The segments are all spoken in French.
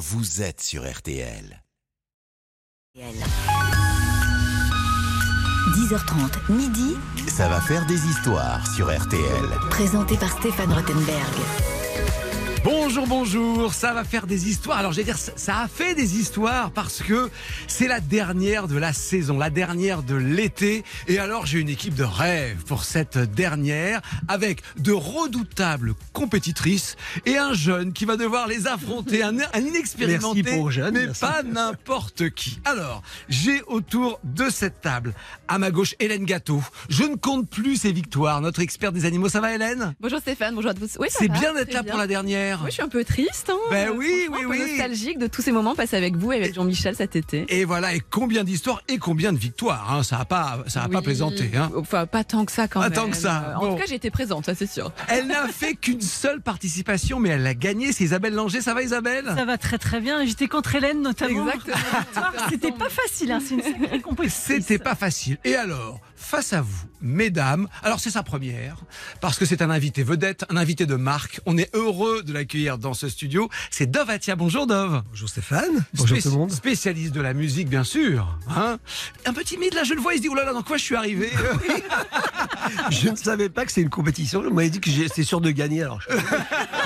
vous êtes sur RTL. 10h30, midi, Ça va faire des histoires sur RTL. présenté par Stéphane Rottenberg. Bonjour, bonjour, ça va faire des histoires. Alors, je vais dire, ça- a fait des histoires parce que c'est la dernière de la saison, la dernière de l'été. Et alors, j'ai une équipe de rêve pour cette dernière avec de redoutables compétitrices et un jeune qui va devoir les affronter, un, un inexpérimenté, Merci pour jeune, mais merci. pas n'importe qui. Alors, j'ai autour de cette table, à ma gauche, Hélène Gâteau. Je ne compte plus ses victoires, notre expert des animaux. Ça va, Hélène? Bonjour Stéphane, bonjour à tous. Oui, ça C'est bien d'être là bien. pour la dernière. Oui, je suis un peu triste. Hein, Ben Euh, oui, oui, un peu oui. nostalgique de tous ces moments passés avec vous et avec Jean-Michel cet été. Et voilà, et combien d'histoires et combien de victoires. hein. Ça n'a pas, ça a pas plaisanté. Hein. Enfin, pas tant que ça quand Pas même. tant que ça, En bon. tout cas, j'ai été présente, ça c'est sûr. Elle n'a fait qu'une seule participation, mais elle l'a gagnée. C'est Isabelle Langer. Ça va, Isabelle? Ça va très très bien. J'étais contre Hélène notamment. Exactement. C'était pas facile, hein. c'est une sacrée compétition. C'était pas facile. Et alors, face à vous, mesdames, alors c'est sa première, parce que c'est un invité vedette, un invité de marque. On est heureux de l'accueillir dans ce studio. C'est Dove Atia. Bonjour Dove. Bonjour Stéphane. Bonjour tout le monde. Spécialiste de la musique, bien sûr. Hein un peu timide, là, je le vois. Il se dit, oh là là, dans quoi je suis arrivé Je ne savais pas que c'est une compétition. On m'avait dit que j'étais sûr de gagner. Alors, je-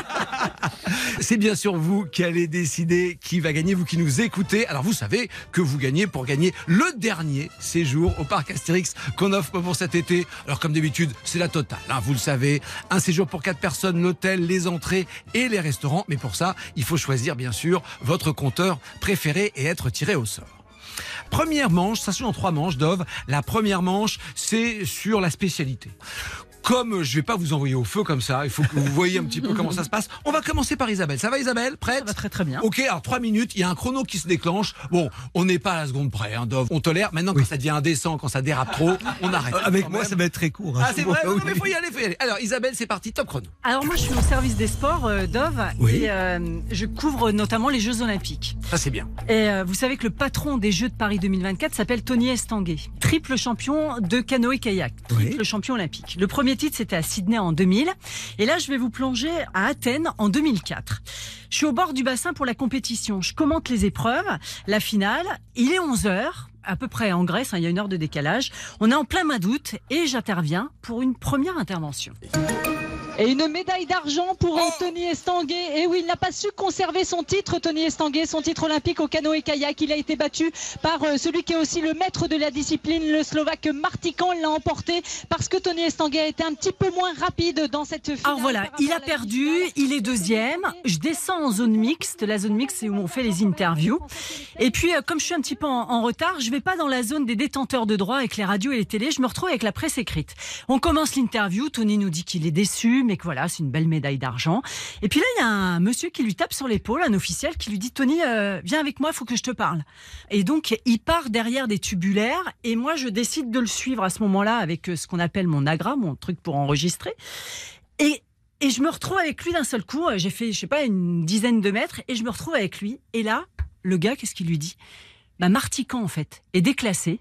C'est bien sûr vous qui allez décider qui va gagner, vous qui nous écoutez. Alors vous savez que vous gagnez pour gagner le dernier séjour au parc Astérix qu'on offre pour cet été. Alors comme d'habitude, c'est la totale, hein, vous le savez. Un séjour pour quatre personnes, l'hôtel, les entrées et les restaurants. Mais pour ça, il faut choisir bien sûr votre compteur préféré et être tiré au sort. Première manche, ça se joue en trois manches, Dove. La première manche, c'est sur la spécialité. Comme je vais pas vous envoyer au feu comme ça, il faut que vous voyez un petit peu comment ça se passe. On va commencer par Isabelle. Ça va Isabelle? Prête? Ça va très très bien. Ok, alors trois minutes, il y a un chrono qui se déclenche. Bon, on n'est pas à la seconde près, hein, Dove. On tolère. Maintenant, quand ça devient indécent, quand ça dérape trop, on arrête. Avec moi, même. ça va être très court. hein. Ah, c'est vrai Oui. Non, mais faut y aller, faut y aller. Alors, Isabelle, c'est parti, top chrono. Alors moi je suis au service des sports, euh, Dove, Oui. et euh, je couvre notamment les Jeux Olympiques. Ça, c'est bien. Et euh, vous savez que le patron des Jeux de Paris 2024 s'appelle Tony Estanguet, triple champion de canoë-kayak, triple champion olympique. Le premier titre c'était à Sydney en 2000, et là je vais vous plonger à Athènes en 2004. Je suis au bord du bassin pour la compétition, je commente les épreuves, la finale, il est 11 heures à peu près en Grèce, hein, il y a une heure de décalage. On est en plein mois d'août et j'interviens pour une première intervention. Et une médaille d'argent pour euh, Tony Estanguet. Et oui, il n'a pas su conserver son titre, Tony Estanguet, son titre olympique au canoë-kayak. Il a été battu par euh, celui qui est aussi le maître de la discipline, le Slovaque Martikan. Il l'a emporté parce que Tony Estanguet a été un petit peu moins rapide dans cette finale. Alors voilà, il a perdu, il est deuxième. Je descends en zone mixte. La zone mixte, c'est où on fait les interviews. Et puis, euh, comme je suis un petit peu en, en retard, je vais pas dans la zone des détenteurs de droits avec les radios et les télés. Je me retrouve avec la presse écrite. On commence l'interview. Tony nous dit qu'il est déçu, mais que voilà, c'est une belle médaille d'argent. Et puis là, il y a un monsieur qui lui tape sur l'épaule, un officiel, qui lui dit Tony, euh, viens avec moi, faut que je te parle. Et donc, il part derrière des tubulaires. Et moi, je décide de le suivre à ce moment-là avec euh, ce qu'on appelle mon agra, mon truc pour enregistrer. Et, et je me retrouve avec lui d'un seul coup. J'ai fait, je sais pas, une dizaine de mètres et je me retrouve avec lui. Et là, le gars, qu'est-ce qu'il lui dit? Bah, Martican, en fait, est déclassé.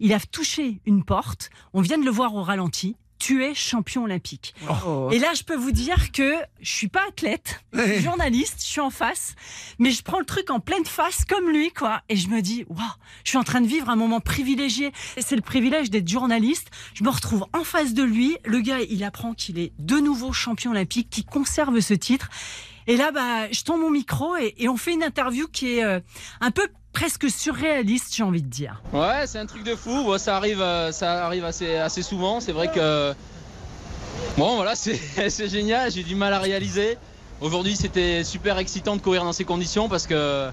Il a touché une porte. On vient de le voir au ralenti. Tu es champion olympique. Oh. Et là, je peux vous dire que je suis pas athlète, je suis journaliste, je suis en face, mais je prends le truc en pleine face comme lui, quoi. Et je me dis, waouh, je suis en train de vivre un moment privilégié. Et c'est le privilège d'être journaliste. Je me retrouve en face de lui. Le gars, il apprend qu'il est de nouveau champion olympique, qu'il conserve ce titre. Et là, bah, je tends mon micro et, on fait une interview qui est euh, un peu presque surréaliste, j'ai envie de dire. Ouais, c'est un truc de fou. Bon, ça arrive, euh, ça arrive assez, assez souvent. C'est vrai que. Bon, voilà, c'est génial. J'ai du mal à réaliser. Aujourd'hui, c'était super excitant de courir dans ces conditions parce que.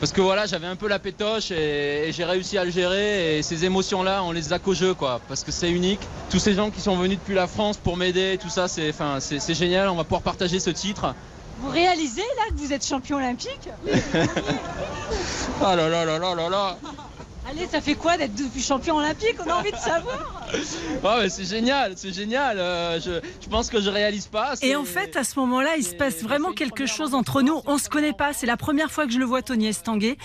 Parce que voilà, j'avais un peu la pétoche et, j'ai réussi à le gérer. Et ces émotions-là, on les a qu'au jeu, quoi. Parce que c'est unique. Tous ces gens qui sont venus depuis la France pour m'aider, tout ça, c'est enfin, c'est génial. On va pouvoir partager ce titre. Vous réalisez là que vous êtes champion olympique là là là là là là. Allez, ça fait quoi d'être depuis champion olympique? On a envie de savoir. Ouais, mais c'est génial, c'est génial. euh, je, je pense que je réalise pas. Et en fait, à ce moment-là, il se passe vraiment quelque chose entre nous. On se connaît pas. C'est la première fois que je le vois, Tony Estanguet.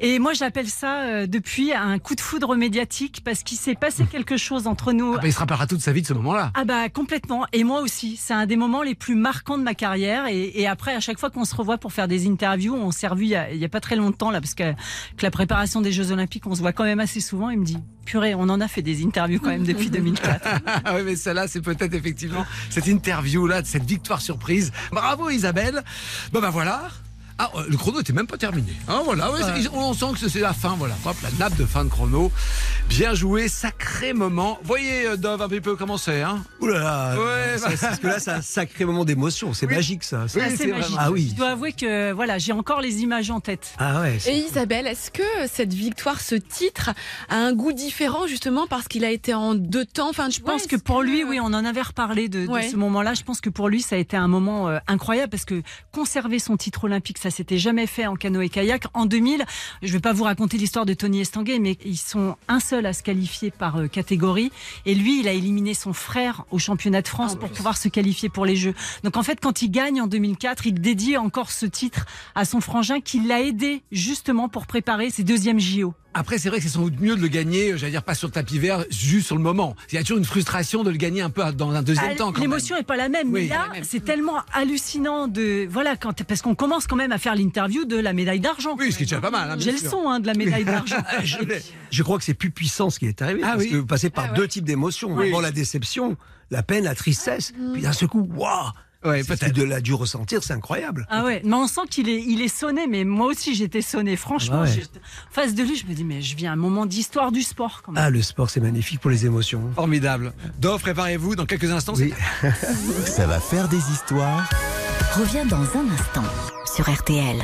Et moi, j'appelle ça euh, depuis un coup de foudre médiatique parce qu'il s'est passé quelque chose entre nous. Ah bah, il se rappellera toute sa vie de ce moment-là. Ah bah complètement. Et moi aussi. C'est un des moments les plus marquants de ma carrière. Et, et après, à chaque fois qu'on se revoit pour faire des interviews, on s'est revu il y, a, il y a pas très longtemps là, parce que, que la préparation des Jeux Olympiques, on se voit quand même assez souvent. Il me dit, purée, on en a fait des interviews quand même depuis 2004. Ah oui, mais celle-là, c'est peut-être effectivement cette interview-là, cette victoire surprise. Bravo Isabelle. Bon ben voilà. Ah, euh, le chrono était même pas terminé. Hein, voilà, ouais, on sent que c'est la fin, voilà. Hop, la nappe de fin de chrono. Bien joué, sacré moment. Voyez, euh, Dove, un petit peu comment c'est, hein Ouh là là, Ouais, ça- bah- parce que là, c'est un sacré moment d'émotion. C'est Oui. magique, ça. Oui, c'est magique. Ah oui. Je dois avouer que voilà, j'ai encore les images en tête. Ah ouais. Et Isabelle, est-ce que cette victoire, ce titre, a un goût différent justement parce qu'il a été en deux temps? Enfin, Je pense que pour lui, oui, on en avait reparlé de, ce moment-là. Je pense que pour lui, ça a été un moment euh, incroyable parce que conserver son titre olympique, ça s'était jamais fait en canoë-kayak. En 2000, je vais pas vous raconter l'histoire de Tony Estanguet, mais ils sont un seul à se qualifier par euh, catégorie. Et lui, il a éliminé son frère au championnat de France pour pouvoir se qualifier pour les Jeux. Donc en fait, quand il gagne en 2004, il dédie encore ce titre à son frangin qui l'a aidé justement pour préparer ses deuxièmes JO. Après, c'est vrai que c'est sans doute mieux de le gagner, euh, j'allais dire pas sur le tapis vert, juste sur le moment. Il y a toujours une frustration de le gagner un peu dans un deuxième Ah, temps. L'émotion est pas la même, Oui, mais là, c'est tellement hallucinant de voilà quand parce qu'on commence quand même à faire l'interview de la médaille d'argent. Oui, ce qui est déjà pas mal. hein, J'ai le son hein, de la médaille d'argent. Je, je crois que c'est plus puissant ce qui est arrivé. Ah parce oui. que vous passez par Ah ouais. deux types d'émotions. Oui. La déception, la peine, la tristesse. Puis d'un seul coup, waouh Ouais, C'est- peut-être. De l'a dû ressentir, c'est incroyable. Ah ouais, mais on sent qu'il est, il est sonné, mais moi aussi j'étais sonné. Franchement, Ah ouais. face de lui, je me dis, mais je vis un moment d'histoire du sport quand même. Ah, le sport, c'est magnifique pour les émotions. Formidable. Dove, préparez-vous. Dans quelques instants, Oui. c'est Ça va faire des histoires. Reviens dans un instant sur RTL.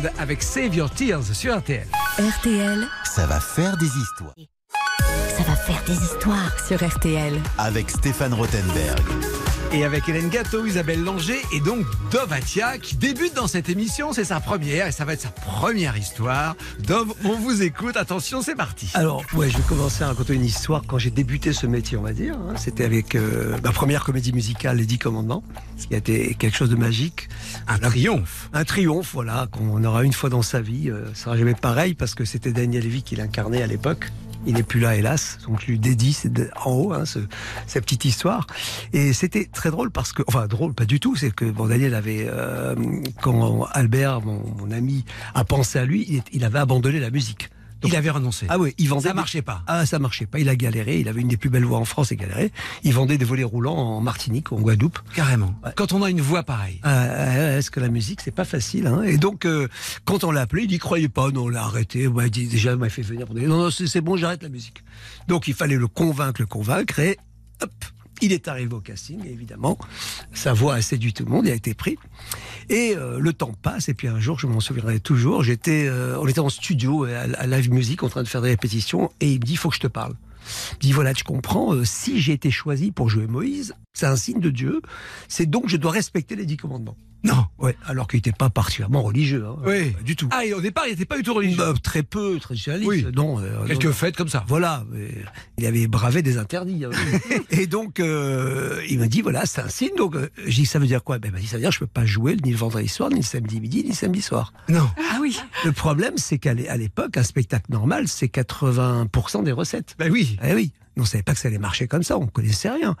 Weekend avec Save Your Tears sur RTL. RTL, Ça va faire des histoires. ça va faire des histoires sur RTL. Avec Stéphane Rothenberg. Et avec Hélène Gâteau, Isabelle Langer et donc Dovatia qui débute dans cette émission. C'est sa première et ça va être sa première histoire. Dov, on vous écoute. Attention, c'est parti. Alors, ouais, je vais commencer à raconter une histoire quand j'ai débuté ce métier, on va dire. hein. C'était avec euh, ma première comédie musicale, Les Dix Commandements, ce qui a été quelque chose de magique. Un triomphe. Un triomphe, voilà, qu'on aura une fois dans sa vie. Euh, ça sera jamais pareil parce que c'était Daniel Lévy qui l'incarnait à l'époque. Il n'est plus là, hélas. Donc, je lui dédie en haut, hein, ce- cette petite histoire. Et c'était très drôle parce que, enfin, drôle, pas du tout. C'est que, bon, Daniel avait, euh, quand Albert, mon, mon ami, a pensé à lui, il avait abandonné la musique. Donc- Il avait renoncé. Ah oui, il vendait. ça marchait pas. ah, ça marchait pas. Il a galéré. Il avait une des plus belles voix en France et galéré. Il vendait des volets roulants en Martinique, en Guadeloupe. Carrément. Ouais. Quand on a une voix pareille. Euh, Est-ce que la musique, c'est pas facile hein? Et donc, euh, quand on l'a appelé, il n'y croyait pas. Non, on l'a arrêté. Ouais, il dit, déjà, il m'a fait venir. pour dire, Non, non, c'est bon, j'arrête la musique. Donc, il fallait le convaincre, le convaincre. Et hop, il est arrivé au casting, évidemment. Sa voix a séduit tout le monde. Il a été pris. Et euh, le temps passe. Et puis un jour, je m'en souviendrai toujours. J'étais, euh, on était en studio à, à Live Music en train de faire des répétitions. Et il me dit, il faut que je te parle. Il me dit voilà, tu comprends, euh, si j'ai été choisi pour jouer Moïse, c'est un signe de Dieu. C'est donc je dois respecter les dix commandements. Non. Ouais, alors qu'il n'était pas particulièrement religieux. Hein, Oui. Du tout. Ah, et au départ, il n'était pas du tout religieux. Bah, très peu, traditionnaliste. Oui. Non, euh, Quelques non. fêtes comme ça. Voilà, mais il avait bravé des interdits. hein. et donc, euh, il m'a dit, voilà, c'est un signe. Donc, euh, j'ai dit, ça veut dire quoi? Ben, Il m'a dit, ça veut dire que je peux pas jouer ni le vendredi soir, ni le samedi midi, ni le samedi soir. Non. Ah oui. Le problème, c'est qu'à l'époque, un spectacle normal, c'est 80% des recettes. Ben oui. Eh oui, on savait pas que ça allait marcher comme ça, on connaissait rien.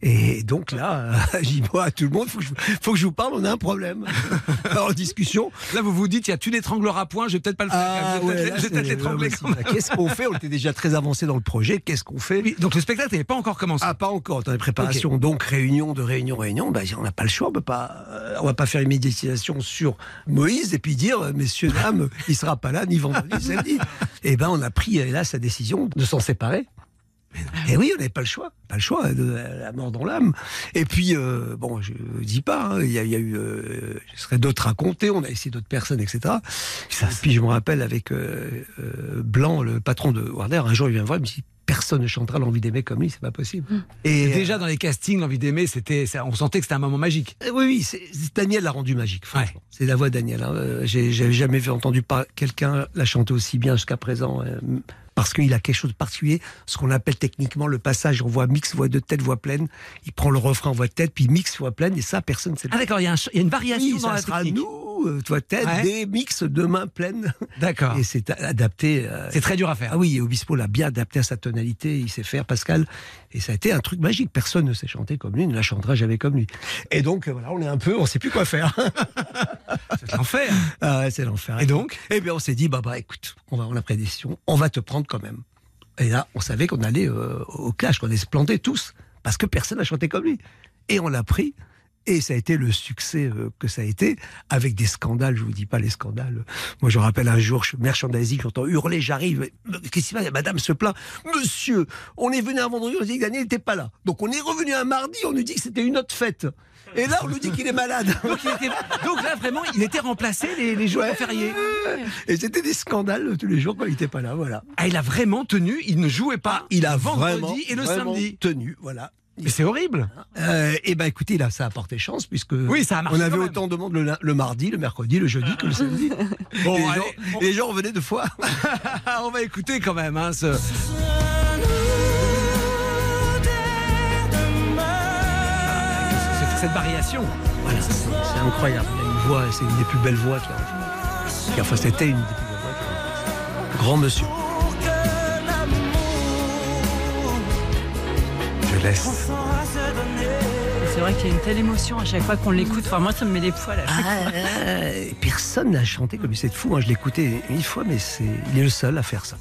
Et donc là, j'ai dit bon, à tout le monde, faut que, je, faut que je vous parle, on a un problème. Alors, en discussion. Là, vous vous dites, il y a tu n'étrangleras point, je vais peut-être pas le faire. Ah, je vais ouais, peut-être là, je vais peut-être c'est- l'étrangler ouais, quand même. c'est- Qu'est-ce qu'on fait? On était déjà très avancé dans le projet. Qu'est-ce qu'on fait? Oui, donc le spectacle n'avait pas encore commencé. Ah, pas encore, dans les préparations. Donc, réunion de réunion, réunion, ben, on n'a pas le choix, on pas, euh, on va pas faire une méditation sur Moïse et puis dire, euh, messieurs, dames, il sera pas là, ni vendredi, samedi. Et ben, on a pris, euh, là, sa décision de s'en séparer. Et oui, on n'avait pas le choix, pas le choix, de la mort dans l'âme. Et puis, euh, bon, je dis pas, hein, il y, a, il y a eu, euh, ce serait d'autres à compter, on a essayé d'autres personnes, etc. Et puis, je me rappelle avec euh, euh, Blanc, le patron de Warner, un jour, il vient me voir, il me dit, personne ne chantera l'envie d'aimer comme lui, c'est pas possible. Et Et déjà dans les castings, l'envie d'aimer, c'était, on sentait que c'était un moment magique. Euh, Oui, oui, Daniel l'a rendu magique, franchement. C'est la voix de Daniel. hein. Euh, j'ai- jamais vu entendu quelqu'un la chanter aussi bien jusqu'à présent. Euh, parce qu'il a quelque chose de particulier, ce qu'on appelle techniquement le passage en voix mix, voix de tête, voix pleine. Il prend le refrain en voix de tête, puis mix, voix pleine, et ça, personne ne sait Ah d'accord, il y, a y une variation Oui, dans ça la sera technique. nous, euh, voix de tête, Ouais. des mix de main pleine. D'accord. Et c'est adapté. euh, C'est très dur à faire. ah oui, et Obispo l'a bien adapté à sa tonalité, il sait faire, Pascal. Et ça a été un truc magique. Personne ne sait chanter comme lui, ne la chantera jamais comme lui. Et donc, euh, voilà, on est un peu, on sait plus quoi faire. C'est l'enfer. Ah ouais, c'est l'enfer. Et donc Eh bien, on s'est dit, bah, bah, écoute, on, va, on a pris la décision, on va te prendre quand même. Et là, on savait qu'on allait euh, au clash, qu'on allait se planter tous, parce que personne n'a chanté comme lui. Et on l'a pris. Et ça a été le succès euh, que ça a été, avec des scandales, je vous dis pas les scandales. Moi, je rappelle un jour, je suis merchandising, j'entends hurler, j'arrive. Qu'est-ce qui se passe? Madame se plaint. Monsieur, on est venu un vendredi, on dit que Daniel n'était pas là. Donc on est revenu un mardi, on nous dit que c'était une autre fête. Et là, on nous dit qu'il est malade. Donc, il était- donc là, vraiment, il était remplacé les, les jours Ouais. fériés. Et c'était des scandales tous les jours quand il n'était pas là, voilà. Ah, il a vraiment tenu, il ne jouait pas. Il a vendredi vraiment, et le vraiment samedi. tenu, voilà. Mais c'est horrible. Euh, et ben écoutez, là, ça a porté chance puisque Oui, ça a marché on avait quand même. autant de monde le, mardi, le mercredi, le jeudi que le samedi. Bon, les allez, gens, les gens revenaient deux fois. on va écouter quand même hein, ce- cette, variation. Voilà, c'est incroyable. Il a une voix, c'est une des plus belles voix qu'il y a. Enfin, c'était une des plus belles voix qu'il y a. Grand monsieur. Je laisse. C'est vrai qu'il y a une telle émotion à chaque fois qu'on l'écoute. Enfin, moi, ça me met des poils à chaque fois. Ah, personne n'a chanté comme lui. C'est fou, hein, je écouté une fois, mais c'est, il est le seul à faire ça.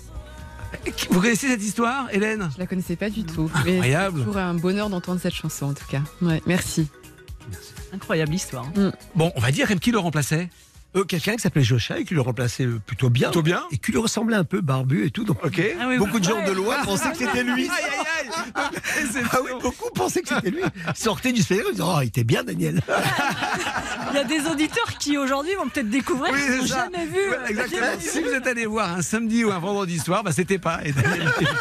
Vous connaissez cette histoire, Hélène? Je la connaissais pas du tout. Incroyable. C'est toujours un bonheur d'entendre cette chanson en tout cas. Ouais, merci. Incroyable histoire. Bon, on va dire qui le remplaçait. Euh, quelqu'un qui s'appelait Jocha et qui le remplaçait plutôt bien. Plutôt bien Et qui lui ressemblait un peu barbu et tout. Donc, Ok. Ah oui, beaucoup de gens de loin pensaient que c'était lui. Aïe, aïe, aïe. Ah oui, beaucoup pensaient que c'était lui. Sortez du spectacle, ils disaient, oh, il était bien, Daniel. Il y a des auditeurs qui aujourd'hui vont peut-être découvrir Oui, qu'ils c'est n'ont ça. jamais vu. Ouais, exactement. Si vous êtes allé voir un samedi ou un vendredi soir, bah c'était pas. Et Daniel était-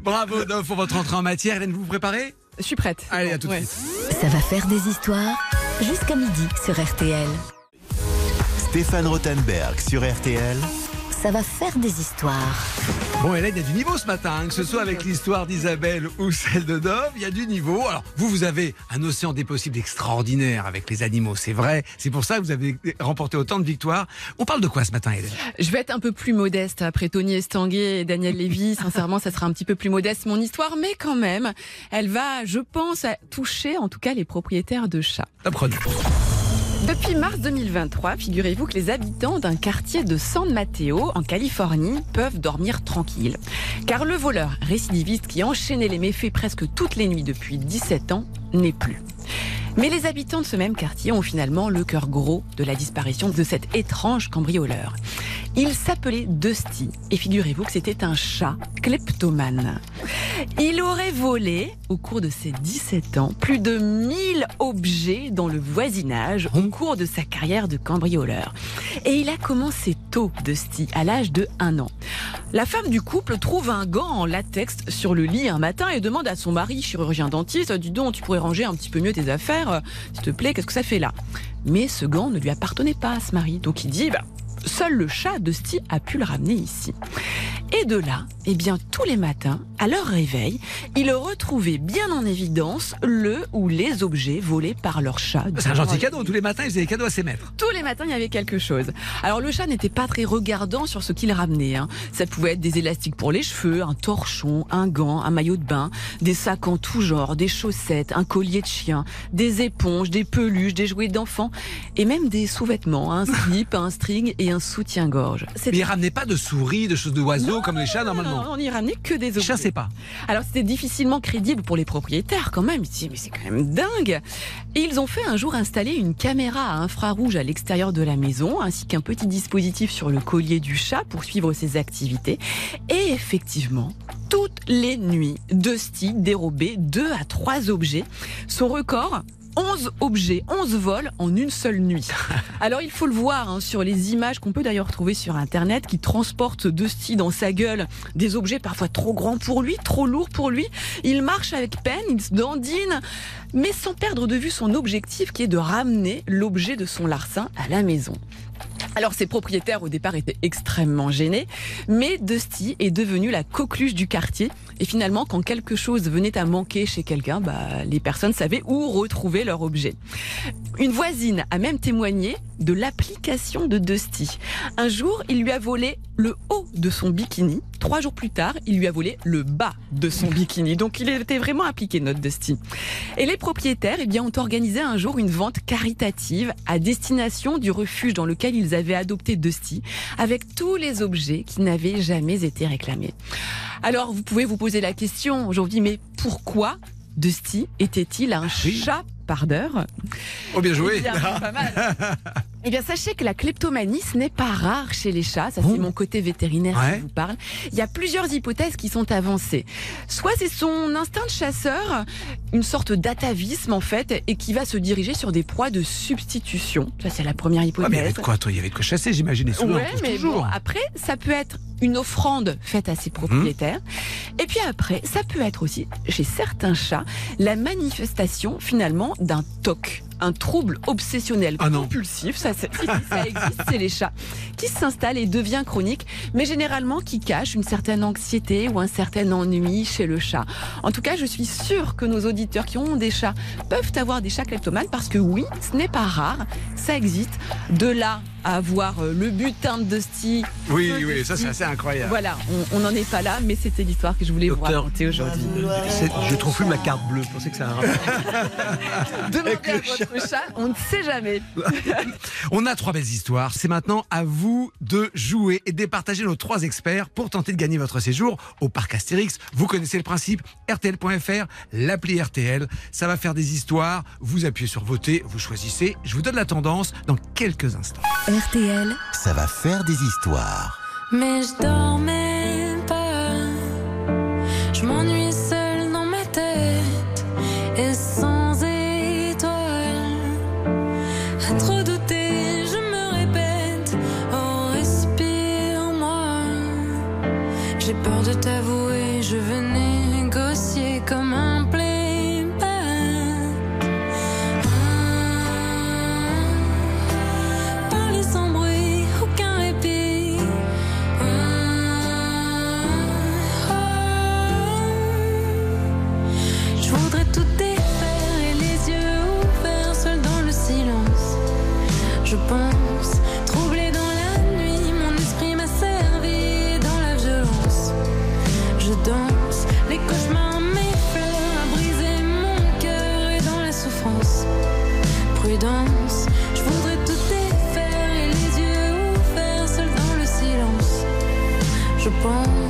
Bravo Dov pour votre entrée en matière. Hélène, vous vous préparez? Je suis prête. Allez, Bon, à tout de ouais. suite. Ça va faire des histoires jusqu'à midi sur RTL. Stéphane Rothenberg sur RTL. Ça va faire des histoires. Bon, Hélène, il y a du niveau ce matin, hein, que ce soit avec l'histoire d'Isabelle ou celle de Dove, il y a du niveau. Alors, vous, vous avez un océan des possibles extraordinaire avec les animaux, c'est vrai. C'est pour ça que vous avez remporté autant de victoires. On parle de quoi ce matin, Hélène? Je vais être un peu plus modeste après Tony Estanguet et Daniel Lévy. Sincèrement, ça sera un petit peu plus modeste mon histoire, mais quand même, elle va, je pense, toucher en tout cas les propriétaires de chats. Apprenez. Depuis mars 2023, figurez-vous que les habitants d'un quartier de San Mateo, en Californie, peuvent dormir tranquilles. Car le voleur récidiviste qui enchaînait les méfaits presque toutes les nuits depuis 17 ans n'est plus. Mais les habitants de ce même quartier ont finalement le cœur gros de la disparition de cet étrange cambrioleur. Il s'appelait Dusty et figurez-vous que c'était un chat kleptomane. Il aurait volé, au cours de ses 17 ans, plus de 1000 objets dans le voisinage au cours de sa carrière de cambrioleur. Et il a commencé tôt, Dusty, à l'âge de 1 an. La femme du couple trouve un gant en latex sur le lit un matin et demande à son mari, chirurgien dentiste, dis donc, tu pourrais ranger un petit peu mieux tes affaires, euh, s'il te plaît, qu'est-ce que ça fait là? Mais ce gant ne lui appartenait pas à ce mari. Donc il dit, bah, seul le chat Dusty a pu le ramener ici. Et de là, eh bien, tous les matins, à leur réveil, ils retrouvaient bien en évidence le ou les objets volés par leur chat. C'est un gentil cadeau. Tous les matins, ils faisaient des cadeaux à ses maîtres. Tous les matins, il y avait quelque chose. Alors le chat n'était pas très regardant sur ce qu'il ramenait. hein. Ça pouvait être des élastiques pour les cheveux, un torchon, un gant, un maillot de bain, des sacs en tout genre, des chaussettes, un collier de chien, des éponges, des peluches, des jouets d'enfants et même des sous-vêtements, un slip, un string et un soutien-gorge. Mais ils ramenaient pas de souris, de choses d'oiseaux comme les chats normalement. non, on n'y ramenait que des objets. chassaient pas. Alors c'était difficilement crédible pour les propriétaires quand même. Ils se disaient mais c'est quand même dingue. Et ils ont fait un jour installer une caméra à infrarouge à l'extérieur de la maison ainsi qu'un petit dispositif sur le collier du chat pour suivre ses activités. Et effectivement, toutes les nuits, Dusty dérobait deux à trois objets. Son record 11 objets, 11 vols en une seule nuit. Alors il faut le voir hein, sur les images qu'on peut d'ailleurs trouver sur internet qui transportent Dusty dans sa gueule des objets parfois trop grands pour lui, trop lourds pour lui. Il marche avec peine, il se dandine, mais sans perdre de vue son objectif qui est de ramener l'objet de son larcin à la maison. Alors ses propriétaires au départ étaient extrêmement gênés, mais Dusty est devenu la coqueluche du quartier. Et finalement, quand quelque chose venait à manquer chez quelqu'un, bah, les personnes savaient où retrouver leur objet. Une voisine a même témoigné de l'application de Dusty. Un jour, il lui a volé le haut de son bikini. Trois jours plus tard, il lui a volé le bas de son bikini. Donc il était vraiment appliqué, notre Dusty. Et les propriétaires eh bien, ont organisé un jour une vente caritative à destination du refuge dans lequel ils avaient adopté Dusty, avec tous les objets qui n'avaient jamais été réclamés. Alors vous pouvez vous poser la question aujourd'hui, mais pourquoi Dusty était-il un oui. chat pardeur Oh, bien joué. eh bien, pas mal. Eh bien, sachez que la kleptomanie, ce n'est pas rare chez les chats. Ça, c'est mon côté vétérinaire Ouais. qui vous parle. Il y a plusieurs hypothèses qui sont avancées. Soit c'est son instinct de chasseur, une sorte d'atavisme en fait, et qui va se diriger sur des proies de substitution. Ça, c'est la première Ah, hypothèse. mais il y avait de quoi, toi Il y avait de quoi chasser, j'imagine. Ouais, mais toujours. bon, après, ça peut être une offrande faite à ses propriétaires. Et puis après, ça peut être aussi, chez certains chats, la manifestation finalement d'un TOC, un trouble obsessionnel Ah compulsif. Ça, c'est- si, si, ça existe, c'est les chats qui s'installe et devient chronique, mais généralement qui cache une certaine anxiété ou un certain ennui chez le chat. En tout cas, je suis sûre que nos auditeurs qui ont des chats peuvent avoir des chats kleptomanes parce que oui, ce n'est pas rare, ça existe. De là à avoir euh, le butin de Dusty. Oui, oui, ça, c'est assez incroyable. Voilà, on n'en est pas là, mais c'était l'histoire que je voulais vous Docteur. raconter aujourd'hui. Je trouve plus ma carte bleue. Je pensais que ça a un rapport. Demandez à votre chat, on ne sait jamais. On a trois belles histoires. C'est maintenant à vous de jouer et de départager nos trois experts pour tenter de gagner votre séjour au parc Astérix. Vous connaissez le principe. RTL.fr, l'appli RTL. Ça va faire des histoires. Vous appuyez sur voter, vous choisissez. Je vous donne la tendance dans quelques instants. RTL, Ça va faire des histoires. Mais je dormais Je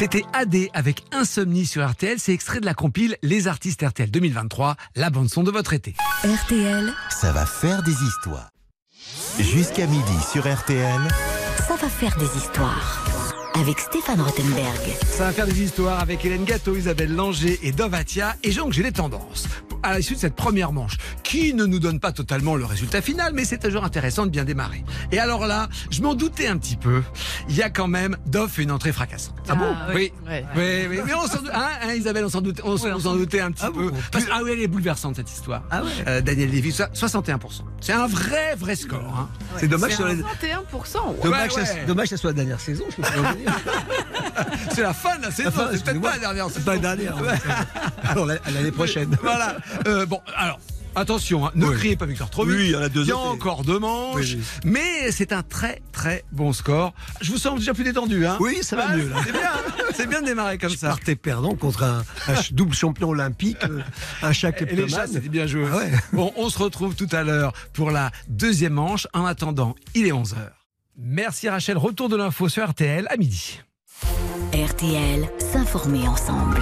C'était AD avec Insomnie sur RTL. C'est extrait de la compile Les artistes RTL 2023, la bande-son de votre été. RTL, Ça va faire des histoires. Jusqu'à midi sur RTL. ça va faire des histoires. Avec Stéphane Rothenberg. Ça va faire des histoires avec Hélène Gâteau, Isabelle Langer et Dovatia. Et donc, j'ai les tendances. À l'issue de cette première manche, qui ne nous donne pas totalement le résultat final, mais c'est toujours intéressant de bien démarrer. Et alors là, je m'en doutais un petit peu. Il y a quand même, Dove fait une entrée fracassante. Ah bon Oui. Ouais. Oui, oui, mais on s'en doutait, hein, hein, Isabelle, on s'en doutait, on, Oui, on doutait un petit Ah peu. bon Parce- ah oui, elle est bouleversante cette histoire. Ah ouais. Euh, Daniel Lévy, so- 61%. C'est un vrai, vrai score. hein. C'est dommage, sur les- 21%. ouais. dommage, ouais. que ça- dommage que ça soit la dernière saison. Je. C'est la fin de la saison, c'est peut-être pas la dernière C'est pas la dernière. Alors la- l'année prochaine. Voilà. Euh, bon, alors. Attention, hein, ne Oui. criez pas Victor trop vite. Oui, il y en a deux Il y a encore deux manches. Oui, oui. Mais c'est un très très bon score. Je vous sens déjà plus détendu. Hein Oui, ça va mieux, là. C'est bien. hein. C'est bien de démarrer comme Je ça. partais perdant contre un, double champion olympique, euh, un chat Et les chats, kleptomane. c'était bien joué. Ah ouais. Bon, on se retrouve tout à l'heure pour la deuxième manche. En attendant, il est 11h. Merci Rachel. Retour de l'info sur RTL à midi. RTL, s'informer ensemble.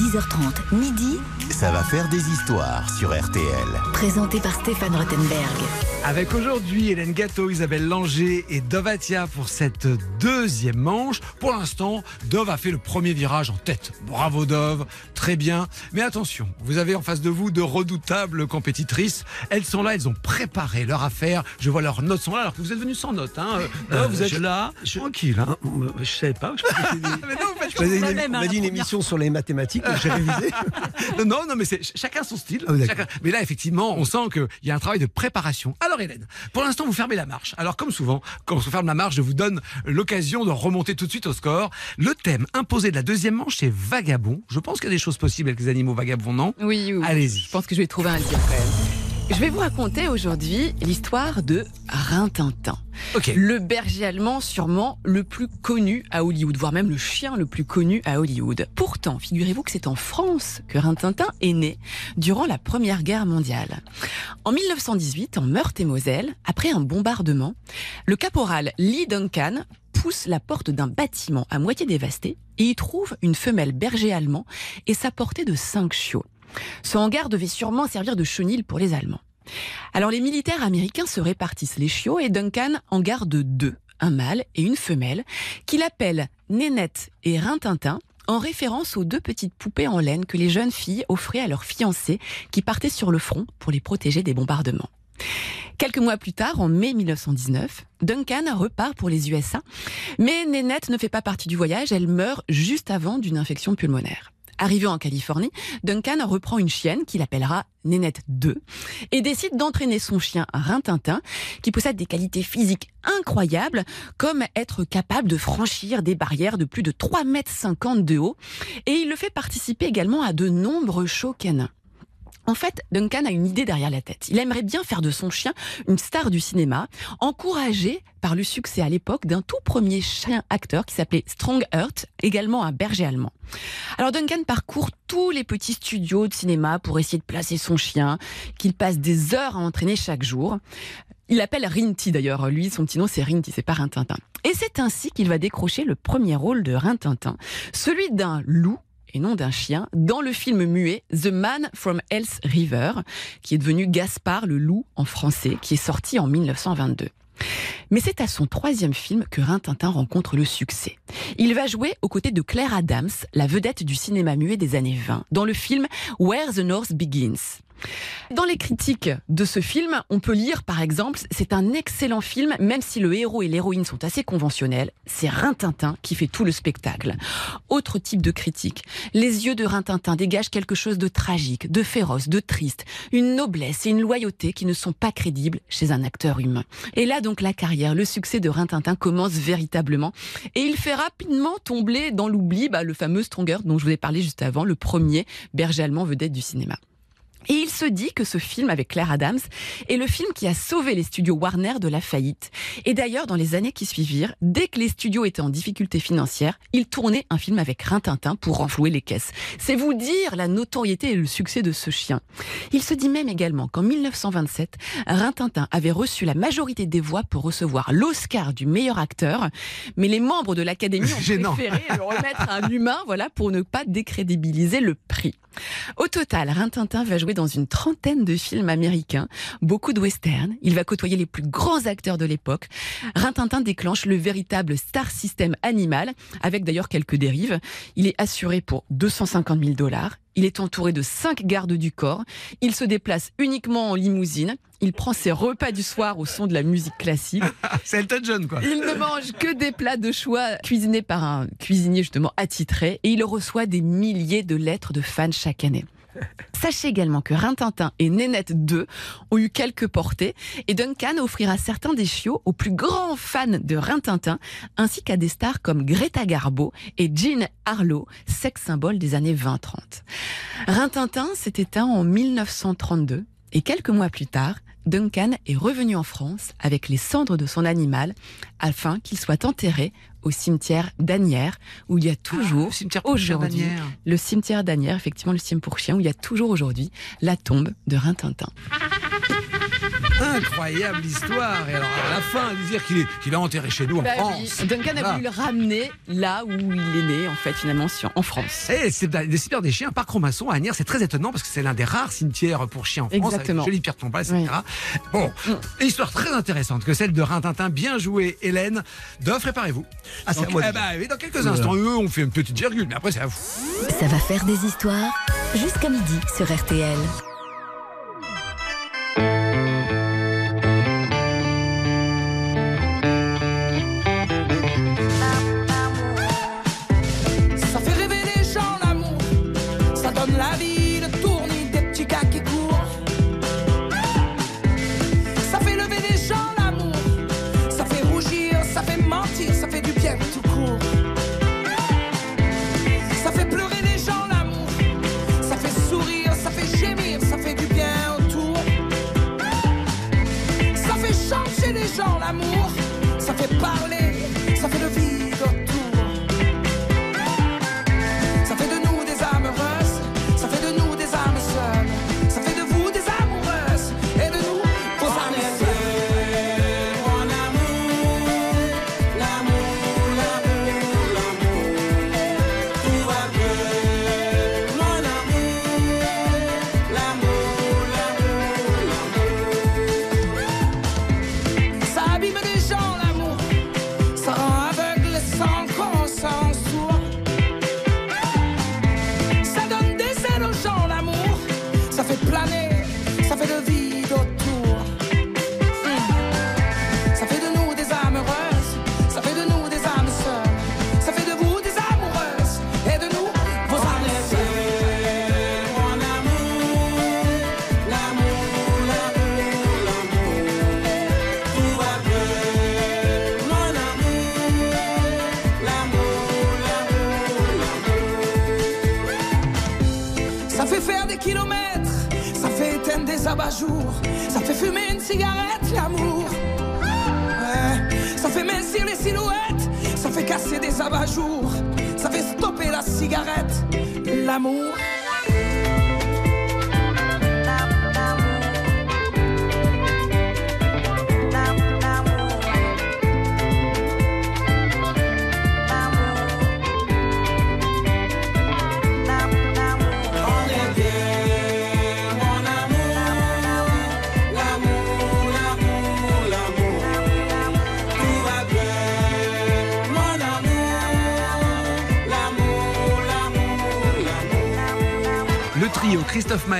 10h30, midi, Ça va faire des histoires sur RTL. présenté par Stéphane Rothenberg. Avec aujourd'hui Hélène Gâteau, Isabelle Langer et Dovatia pour cette deuxième manche. Pour l'instant, Dove a fait le premier virage en tête. Bravo Dove, très bien. Mais attention, vous avez en face de vous de redoutables compétitrices. Elles sont là, elles ont préparé leur affaire. Je vois leurs notes sont là alors que vous êtes venus sans notes. Hein. Dove, Euh, vous êtes je- là, je- tranquille. Hein. Ah, Je savais pas. Je faisais non, je faisais une, même, on hein, m'a la dit une émission sur les mathématiques, j'ai révisé. Non, non, mais c'est ch- chacun son style. Ah. Chacun- Mais là, effectivement, on sent qu'il y a un travail de préparation. Alors, Hélène, pour l'instant, vous fermez la marche. Alors, comme souvent, quand on se ferme la marche, je vous donne l'occasion de remonter tout de suite au score. Le thème imposé de la deuxième manche, c'est vagabond. Je pense qu'il y a des choses possibles avec les animaux vagabonds, non? Oui, oui. Allez-y. Je pense que je vais trouver un lien quand même. Je vais vous raconter aujourd'hui l'histoire de Rintintin. Ok. Le berger allemand sûrement le plus connu à Hollywood, voire même le chien le plus connu à Hollywood. Pourtant, figurez-vous que c'est en France que Rintintin est né durant la Première Guerre mondiale. En 1918, en Meurthe-et-Moselle, après un bombardement, le caporal Lee Duncan pousse la porte d'un bâtiment à moitié dévasté et y trouve une femelle berger allemand et sa portée de 5 chiots. Ce hangar devait sûrement servir de chenil pour les Allemands. Alors les militaires américains se répartissent les chiots et Duncan en garde deux. un mâle et une femelle, qu'il appelle Nénette et Rintintin, en référence aux deux petites poupées en laine que les jeunes filles offraient à leurs fiancés qui partaient sur le front pour les protéger des bombardements. Quelques mois plus tard, en mai 1919, Duncan repart pour les USA, mais Nénette ne fait pas partie du voyage, elle meurt juste avant d'une infection pulmonaire. Arrivé en Californie, Duncan reprend une chienne qu'il appellera Nénette 2 et décide d'entraîner son chien Rintintin, qui possède des qualités physiques incroyables, comme être capable de franchir des barrières de plus de 3,50 mètres de haut, et il le fait participer également à de nombreux shows canins. En fait, Duncan a une idée derrière la tête. Il aimerait bien faire de son chien une star du cinéma, encouragé par le succès à l'époque d'un tout premier chien acteur qui s'appelait Strongheart, également un berger allemand. Alors Duncan parcourt tous les petits studios de cinéma pour essayer de placer son chien, qu'il passe des heures à entraîner chaque jour. Il appelle Rinty d'ailleurs, lui son petit nom c'est Rinty, c'est pas Rintintin. Et c'est ainsi qu'il va décrocher le premier rôle de Rintintin, celui d'un loup et non d'un chien, dans le film muet The Man from Else River, qui est devenu Gaspard le loup en français, qui est sorti en 1922. Mais c'est à son troisième film que Rintintin rencontre le succès. Il va jouer aux côtés de Claire Adams, la vedette du cinéma muet des années 20, dans le film Where the North Begins. Dans les critiques de ce film, on peut lire par exemple, c'est un excellent film, même si le héros et l'héroïne sont assez conventionnels, c'est Rintintin qui fait tout le spectacle. Autre type de critique, les yeux de Rintintin dégagent quelque chose de tragique, de féroce, de triste, une noblesse et une loyauté qui ne sont pas crédibles chez un acteur humain. Et là donc la carrière, le succès de Rintintin commence véritablement et il fait rapidement tomber dans l'oubli bah, le fameux Stronger dont je vous ai parlé juste avant, le premier berger allemand vedette du cinéma. Et il se dit que ce film avec Claire Adams est le film qui a sauvé les studios Warner de la faillite. Et d'ailleurs, dans les années qui suivirent, dès que les studios étaient en difficulté financière, il tournait un film avec Rintintin pour renflouer les caisses. C'est vous dire la notoriété et le succès de ce chien. Il se dit même également qu'en 1927, Rintintin avait reçu la majorité des voix pour recevoir l'Oscar du meilleur acteur, mais les membres de l'Académie ont préféré le remettre à un humain, voilà, pour ne pas décrédibiliser le prix. Au total, Rintintin va jouer dans une trentaine de films américains, beaucoup de westerns. Il va côtoyer les plus grands acteurs de l'époque. Rintintin déclenche le véritable star system animal, avec d'ailleurs quelques dérives. Il est assuré pour 250 000 dollars. Il est entouré de cinq gardes du corps. Il se déplace uniquement en limousine. Il prend ses repas du soir au son de la musique classique. C'est Elton John, quoi. Il ne mange que des plats de choix cuisinés par un cuisinier justement attitré et il reçoit des milliers de lettres de fans chaque année. Sachez également que Rintintin et Nénette 2 ont eu quelques portées et Duncan offrira certains des chiots aux plus grands fans de Rintintin ainsi qu'à des stars comme Greta Garbo et Jean Harlow, sex symbole des années 20-30. Rintintin s'est éteint en 1932 et quelques mois plus tard, Duncan est revenu en France avec les cendres de son animal afin qu'il soit enterré au cimetière d'Anières où il y a toujours Ah, le cimetière pour chien aujourd'hui le cimetière d'Anières, effectivement le cimetière pour chien où il y a toujours aujourd'hui la tombe de Rintintin. Incroyable histoire. Et alors, à la fin, dire qu'il est, qu'il est enterré chez nous en Bah oui, France. Duncan a Voilà. voulu le ramener là où il est né en fait finalement sur- en France. Eh, c'est des cimetières des chiens, Parc Romasson à Agnières, c'est très étonnant parce que c'est l'un des rares cimetières pour chiens en France, Exactement. avec jolie pierre tombale, etc. Bon, histoire très intéressante que celle de Rintintin, bien jouée, Hélène. Doff, préparez-vous. Ah, de eh ben, oui, dans quelques instants, eux, on fait une petite virgule, mais après, c'est à vous. Ça va faire des histoires jusqu'à midi sur RTL. l'amour, ça fait parler.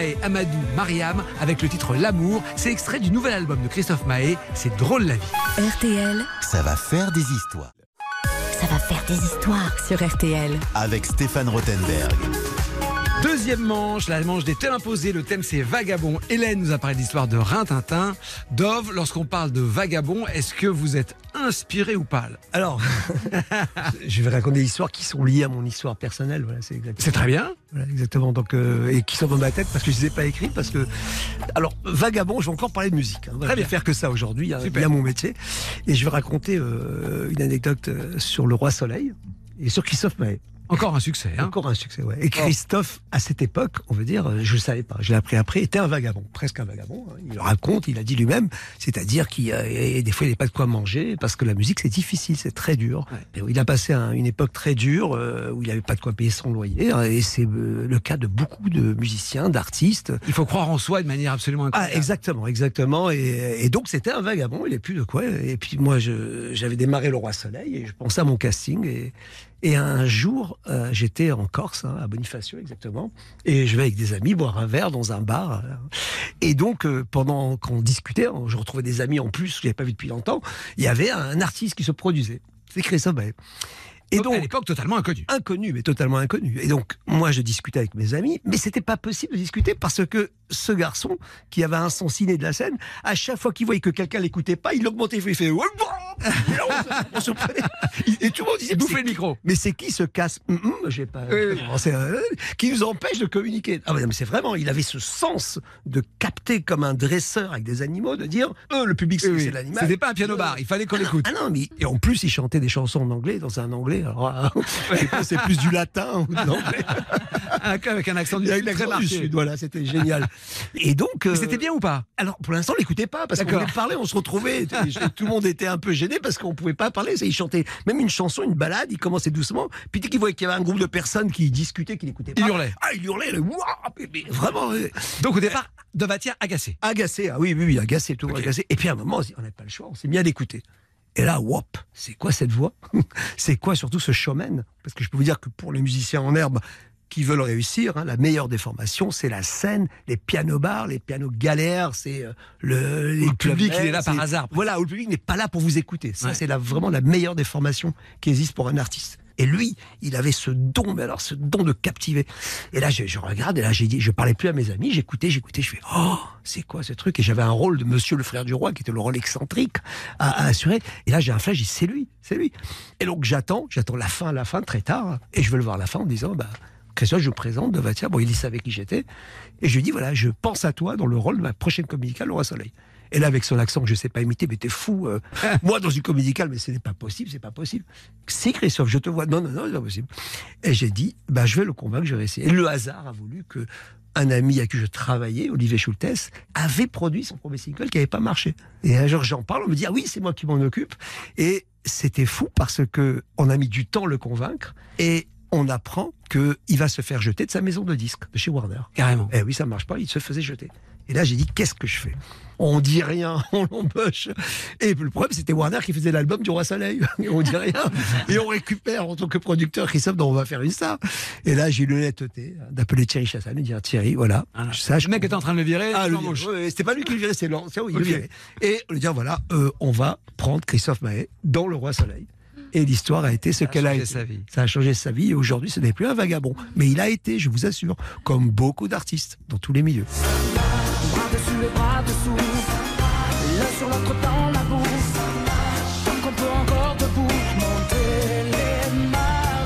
Maé, Amadou, Mariam avec le titre L'amour. C'est extrait du nouvel album de Christophe Maé. C'est drôle la vie. RTL, Ça va faire des histoires. ça va faire des histoires sur RTL. Avec Stéphane Rothenberg. Deuxième manche, la manche des thèmes imposés. Le thème c'est vagabond. Hélène nous a parlé de l'histoire de Rintintin. Dove, lorsqu'on parle de vagabond, est-ce que vous êtes inspiré ou pas? Alors, je vais raconter des histoires qui sont liées à mon histoire personnelle. Voilà, c'est exactement. C'est très bien. Voilà, exactement. Donc, euh, et qui sont dans ma tête parce que je les ai pas écrits. Parce que, alors, vagabond, je vais encore parler de musique. hein. Voilà, je vais faire que ça aujourd'hui. hein, Super. bien mon métier. Et je vais raconter euh, une anecdote euh, sur le roi Soleil et sur Christophe Maé. Encore un succès. Hein Encore un succès, ouais. Et Christophe, à cette époque, on veut dire, euh, je le savais pas, je l'ai appris après, était un vagabond, presque un vagabond. hein. Il le raconte, il a dit lui-même, c'est-à-dire qu'il euh, et des fois il n'avait pas de quoi manger parce que la musique c'est difficile, c'est très dur. Il a passé un- une époque très dure euh, où il n'avait pas de quoi payer son loyer. hein, et c'est euh, le cas de beaucoup de musiciens, d'artistes. Il faut croire en soi de manière absolument Ah, incroyable. exactement, exactement. Et, et donc, c'était un vagabond, il n'est plus de quoi. Et puis, moi, j'avais démarré Le Roi Soleil et je pensais à mon casting. Et, et un jour, euh, j'étais en Corse, hein, à Bonifacio, exactement. Et je vais avec des amis boire un verre dans un bar. euh. Et donc, euh, pendant qu'on discutait, je retrouvais des amis en plus que je n'avais pas vu depuis longtemps. Il y avait un artiste qui se produisait. C'est Christophe. Et Donc, donc, à l'époque totalement inconnu. inconnu, mais totalement inconnu. Et donc, moi, je discutais avec mes amis, mais c'était pas possible de discuter parce que ce garçon, qui avait un son ciné de la scène, à chaque fois qu'il voyait que quelqu'un l'écoutait pas, il l'augmentait, il fait, on, se- se. Et tout le monde disait, mais le micro. mais c'est qui ce casse Hum, hum, J'ai pas. Qui nous empêche de communiquer. Ah, mais c'est vraiment, il avait ce sens de capter comme un dresseur avec des animaux, de dire, eux, le public, c'est l'animal. C'était pas un piano bar, il fallait qu'on l'écoute. Ah non, mais et en plus, il chantait des chansons en anglais, dans un anglais. Alors, pas, c'est plus du latin ou de l'anglais. Avec un accent du sud très du sud, voilà, c'était génial. Et donc. euh, C'était bien ou pas? Alors, pour l'instant, on l'écoutait pas, parce qu'on voulait parler, on se retrouvait. et tout le monde était un peu gêné parce qu'on pouvait pas parler. Il chantait même une chanson, une balade, il commençait doucement. Puis dès qu'il voyait qu'il y avait un groupe de personnes qui discutaient, qui n'écoutaient pas. Il hurlait. Ah, il hurlait, le mais- vraiment. euh, Donc au départ, Devatière agacé. Agacé, ah oui, oui, oui, agacé, tout le monde Ok. agacé. Et puis à un moment, on n'avait pas le choix, on s'est mis à l'écouter. Et là, wop, c'est quoi cette voix C'est quoi surtout ce showman Parce que je peux vous dire que pour les musiciens en herbe qui veulent réussir, hein, la meilleure des formations, c'est la scène, les pianos bars, les pianos galères, c'est euh, le, public, il est là par hasard. Voilà, où le public n'est pas là pour vous écouter. Ça, Ouais. c'est vraiment la meilleure des formations qui existe pour un artiste. Et lui, il avait ce don, mais alors ce don de captiver. Et là, je, regarde, et là, j'ai dit, je parlais plus à mes amis, j'écoutais, j'écoutais, je fais, oh, c'est quoi ce truc? Et j'avais un rôle de Monsieur le frère du roi, qui était le rôle excentrique à, assurer. Et là, j'ai un flash, c'est lui, c'est lui. Et donc, j'attends, j'attends la fin, la fin, très tard, et je veux le voir à la fin en disant, bah, Christophe, je vous présente de Vatia. Bon, il savait qui j'étais. Et je lui dis, voilà, je pense à toi dans le rôle de ma prochaine comédicale, Le Roi Soleil. Et là, avec son accent que je ne sais pas imiter, mais t'es fou. euh, moi, dans une comédicale, mais ce n'est pas possible, c'est pas possible. Si, Christophe, je te vois. Non, non, non, c'est pas possible. Et j'ai dit, bah, je vais le convaincre, je vais essayer. Et le hasard a voulu que un ami à qui je travaillais, Olivier Schultes, avait produit son premier single qui n'avait pas marché. Et un jour, j'en parle, on me dit, ah oui, c'est moi qui m'en occupe. Et c'était fou parce que on a mis du temps à le convaincre. Et on apprend qu'il va se faire jeter de sa maison de disques, de chez Warner. Carrément. Eh oui, ça marche pas, il se faisait jeter. Et là, j'ai dit, qu'est-ce que je fais? On dit rien, on l'embauche. Et le problème, c'était Warner qui faisait l'album du Roi Soleil. Et on dit rien. Et on récupère en tant que producteur Christophe, dont on va faire une star. Et là, j'ai eu l'honnêteté d'appeler Thierry Chassagne et de dire, Thierry, voilà, je sache Le mec est en train de le virer. ah, le ouais, c'était pas lui qui le virait, c'est l'ancien, oui, il le virait. Et on lui dit, voilà, euh, on va prendre Christophe Maé dans Le Roi Soleil. Et l'histoire a été ce qu'elle a été. sa vie. Ça a changé sa vie et aujourd'hui, ce n'est plus un vagabond. Mais il a été, je vous assure, comme beaucoup d'artistes dans tous les milieux.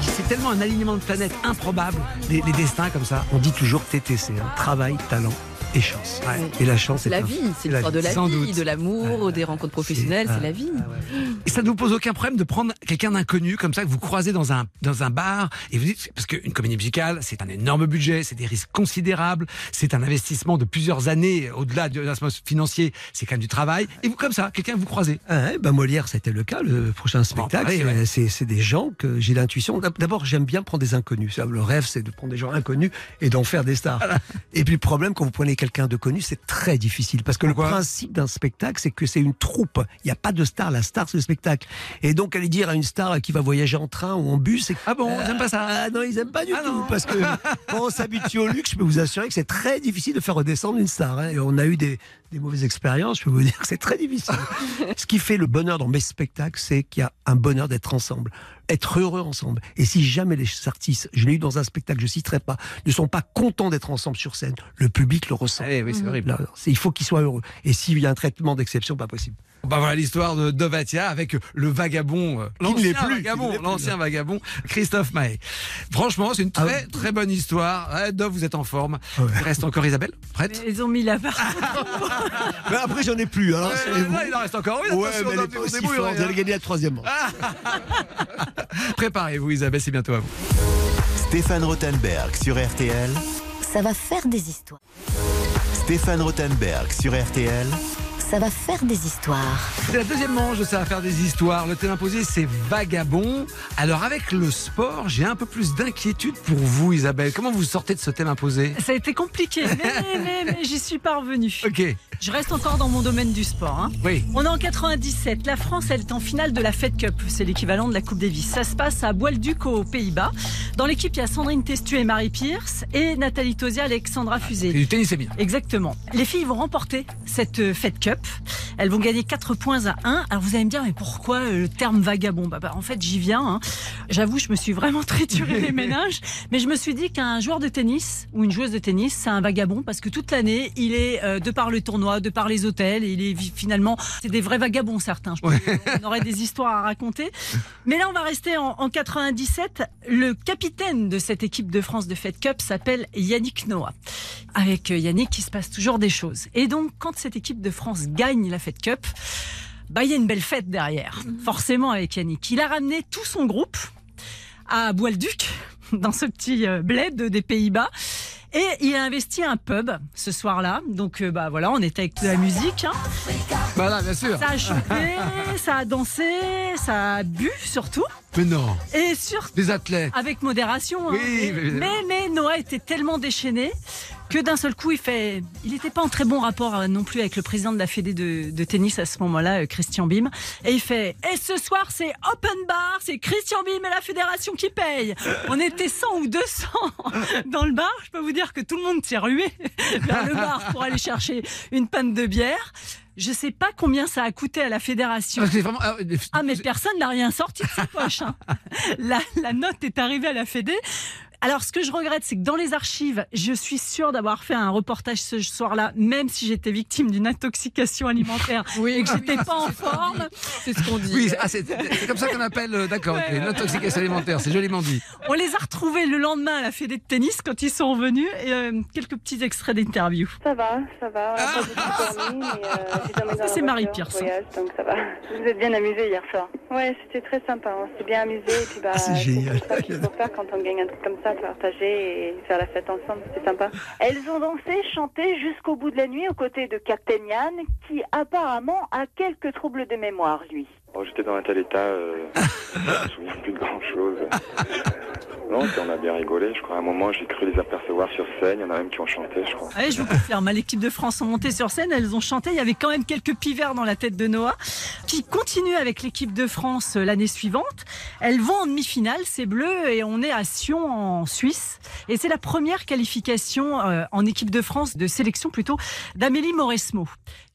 C'était tellement un alignement de planètes improbable, les, les destins comme ça. On dit toujours TTC, hein, travail, talent et chance. Et la chance, c'est La un- vie, c'est l'histoire de la Sans vie, doute. de l'amour, des rencontres professionnelles, C'est- c'est la vie. Et ça ne vous pose aucun problème de prendre quelqu'un d'inconnu comme ça que vous croisez dans un dans un bar et vous dites parce qu'une comédie musicale c'est un énorme budget, c'est des risques considérables, c'est un investissement de plusieurs années au-delà de l'investissement financier, c'est quand même du travail. Et vous comme ça, quelqu'un que vous croisez. Ah ouais, ben Molière, c'était le cas. Le prochain spectacle, c'est- ouais. c'est des gens que j'ai l'intuition. D'ab- D'abord, j'aime bien prendre des inconnus. Le rêve, c'est de prendre des gens inconnus et d'en faire des stars. Et puis le problème, quand vous prenez quelqu'un de connu, c'est très difficile parce que Pourquoi le principe d'un spectacle, c'est que c'est une troupe. Il n'y a pas de star. La star, c'est le spectacle. Et donc, aller dire à une star qui va voyager en train ou en bus, c'est Ah bon, ils aiment pas ça Ah non, ils aiment pas du Ah tout. non. Parce que quand on s'habitue au luxe, je peux vous assurer que c'est très difficile de faire redescendre une star. hein. Et on a eu des, des mauvaises expériences, je peux vous dire que c'est très difficile. Ce qui fait le bonheur dans mes spectacles, c'est qu'il y a un bonheur d'être ensemble, être heureux ensemble. Et si jamais les artistes, je l'ai eu dans un spectacle, je citerai pas, ne sont pas contents d'être ensemble sur scène, le public le ressent. Eh oui, c'est horrible. Là, c'est- il faut qu'ils soient heureux. Et s'il y a un traitement d'exception, pas possible. Bah voilà l'histoire de Dovatia avec le vagabond, euh, Qui ne l'ancien vagabond, l'ancien là. vagabond, Christophe Maé. Franchement, c'est une Ah très très bonne histoire. Ouais, Dov, vous êtes en forme. Ouais. Il reste encore Isabelle, prête Ils ont mis la barre. Mais après, j'en ai plus. Alors, non, il en reste encore. Oui, Ouais, mais elle Dov, est pas on aussi débrouille, forte. rien. Vous allez gagner la troisième. Préparez-vous Isabelle, c'est bientôt à vous. Stéphane Rothenberg sur RTL. Ça va faire des histoires. Stéphane Rothenberg sur RTL. Ça va faire des histoires. C'est la deuxième manche ça va faire des histoires. Le thème imposé, c'est vagabond. Alors avec le sport, j'ai un peu plus d'inquiétude pour vous Isabelle. Comment vous sortez de ce thème imposé? Ça a été compliqué, mais, mais- mais j'y suis parvenue. Ok, Je reste encore dans mon domaine du sport. hein. oui. On est en 97. La France, elle est en finale de la Fed Cup. C'est l'équivalent de la Coupe Davis. Ça se passe à Bois-le-Duc aux Pays-Bas. Dans l'équipe, il y a Sandrine Testu et Marie Pierce et Nathalie Tosia, Alexandra C'est Fusé. du tennis féminin. Exactement. Les filles vont remporter cette euh, Fed Cup. Elles vont gagner 4 points à 1. Alors vous allez me dire, mais pourquoi euh, le terme vagabond? Bah, bah, En fait, j'y viens. hein. J'avoue, je me suis vraiment trituré les ménages. Mais je me suis dit qu'un joueur de tennis ou une joueuse de tennis, c'est un vagabond parce que toute l'année, il est, euh, de par le tournoi, de par les hôtels, il est finalement, c'est des vrais vagabonds certains. Je pense qu'on aurait des histoires à raconter. Mais là, on va rester en, en 97. Le capitaine de cette équipe de France de Fed Cup s'appelle Yannick Noah. Avec euh, Yannick, il se passe toujours des choses. Et donc, quand cette équipe de France gagne la Fed Cup, bah, il y a une belle fête derrière. Forcément, avec Yannick. Il a ramené tout son groupe à Bois-le-Duc, dans ce petit euh, bled des Pays-Bas. Et il a investi un pub ce soir-là. Donc, euh, bah voilà, on était avec de la musique. hein. Voilà, bien sûr. Ça a chanté, ça a dansé, ça a bu surtout. Mais non, Et surtout, des athlètes. avec modération. hein. Oui, mais- mais, mais Noah était tellement déchaîné que d'un seul coup, il fait. Il n'était pas en très bon rapport euh, non plus avec le président de la Fédé de, de tennis à ce moment-là, euh, Christian Bim. Et il fait Et ce soir, c'est open bar, c'est Christian Bim et la fédération qui paye. On était 100 ou 200 dans le bar. Je peux vous dire que tout le monde s'est rué vers le bar pour aller chercher une panne de bière. Je sais pas combien ça a coûté à la fédération. C'est vraiment. ah, Ah, mais personne n'a rien sorti de sa poche. hein. La, la note est arrivée à la Fédé. Alors, ce que je regrette, c'est que dans les archives, je suis sûre d'avoir fait un reportage ce soir-là, même si j'étais victime d'une intoxication alimentaire et que j'étais pas en forme. C'est ce qu'on dit. Oui, ah, c'est c'est comme ça qu'on appelle, euh, d'accord, ok, une intoxication alimentaire, c'est joliment dit. On les a retrouvés le lendemain à la Fédé de tennis quand ils sont revenus et euh, quelques petits extraits d'interview. Ça va, ça va. Mais euh, c'est Marie voyage, donc ça va. Vous êtes bien amusés hier soir. Ouais, c'était très sympa. On s'est bien amusés. Et puis, bah, Ah, c'est génial. comme ça qu'il faut faire quand on gagne un truc comme ça, partager et faire la fête ensemble. C'est sympa. Elles ont dansé, chanté jusqu'au bout de la nuit aux côtés de Captain Yann, qui apparemment a quelques troubles de mémoire, lui. Oh, J'étais dans un tel état, euh, je me souviens plus de grand chose. Non, puis on a bien rigolé, je crois. À un moment, j'ai cru les apercevoir sur scène. Il y en a même qui ont chanté, je crois. Ouais, je vous confirme, hein, l'équipe de France sont montées sur scène, elles ont chanté. Il y avait quand même quelques pivers dans la tête de Noah, qui continue avec l'équipe de France euh, l'année suivante. Elles vont en demi-finale, c'est bleu, et on est à Sion en Suisse. Et c'est la première qualification euh, en équipe de France, de sélection plutôt, d'Amélie Mauresmo,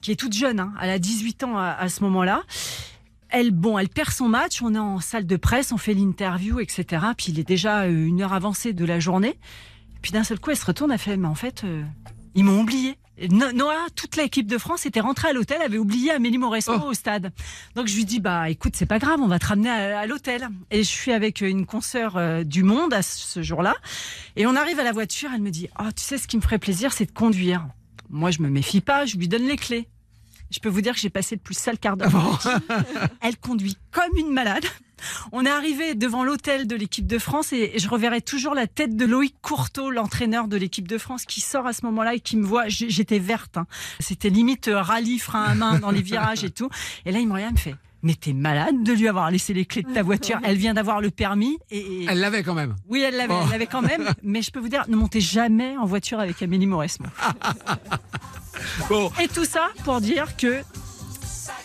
qui est toute jeune, hein, elle a 18 ans à ce moment-là. Elle, bon, elle perd son match, on est en salle de presse, on fait l'interview, etc. Puis il est déjà euh, une heure avancée de la journée. Puis d'un seul coup, elle se retourne, elle fait, mais en fait, euh, ils m'ont oublié. No- Noah, toute l'équipe de France était rentrée à l'hôtel, avait oublié Amélie Mauresmo Oh. au stade. Donc je lui dis bah écoute c'est pas grave, on va te ramener à, à l'hôtel. Et je suis avec une consoeur euh, du Monde à ce jour-là, et on arrive à la voiture, elle me dit oh tu sais ce qui me ferait plaisir c'est de conduire. Moi je me méfie pas, je lui donne les clés. Je peux vous dire que j'ai passé le plus sale quart d'heure. Elle conduit comme une malade. On est arrivé devant l'hôtel de l'équipe de France et je reverrai toujours la tête de Loïc Courteau, l'entraîneur de l'équipe de France, qui sort à ce moment-là et qui me voit. J'étais verte. hein. C'était limite euh, rallye frein à main dans les virages et tout. Et là, il me regarde, il me fait. Mais t'es malade de lui avoir laissé les clés de ta voiture. Elle vient d'avoir le permis et, Elle l'avait quand même. oui, elle l'avait, Oh. elle l'avait quand même. Mais je peux vous dire, ne montez jamais en voiture avec Amélie Mauresmo. Bon. Et tout ça pour dire que,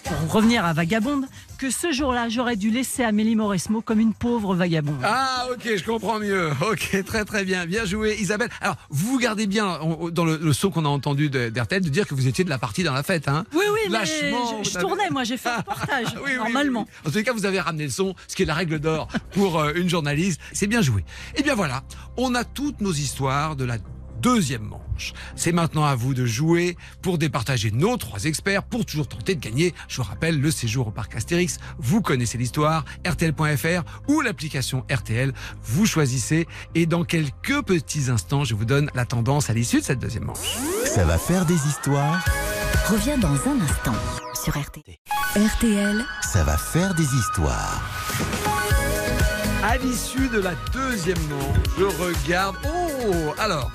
pour revenir à Vagabonde, que ce jour-là, j'aurais dû laisser Amélie Mauresmo comme une pauvre vagabonde. Ah, ok, je comprends mieux. Ok, très très bien. Bien joué, Isabelle. Alors, vous gardez bien, dans le, le son qu'on a entendu de- d'RTL, de dire que vous étiez de la partie dans la fête. Hein Oui, oui, mais Lâchement, je, je tournais, moi, j'ai fait un reportage, Oui, oui, normalement. oui. En tous les cas, vous avez ramené le son, ce qui est la règle d'or pour euh, une journaliste. C'est bien joué. Et bien voilà, on a toutes nos histoires de la deuxième manche. C'est maintenant à vous de jouer pour départager nos trois experts pour toujours tenter de gagner. Je vous rappelle le séjour au parc Astérix. Vous connaissez l'histoire, RTL.fr ou l'application RTL. Vous choisissez et dans quelques petits instants, je vous donne la tendance à l'issue de cette deuxième manche. Ça va faire des histoires. Reviens dans un instant sur RTL. RTL, Ça va faire des histoires. À l'issue de la deuxième manche, je regarde. Oh Alors,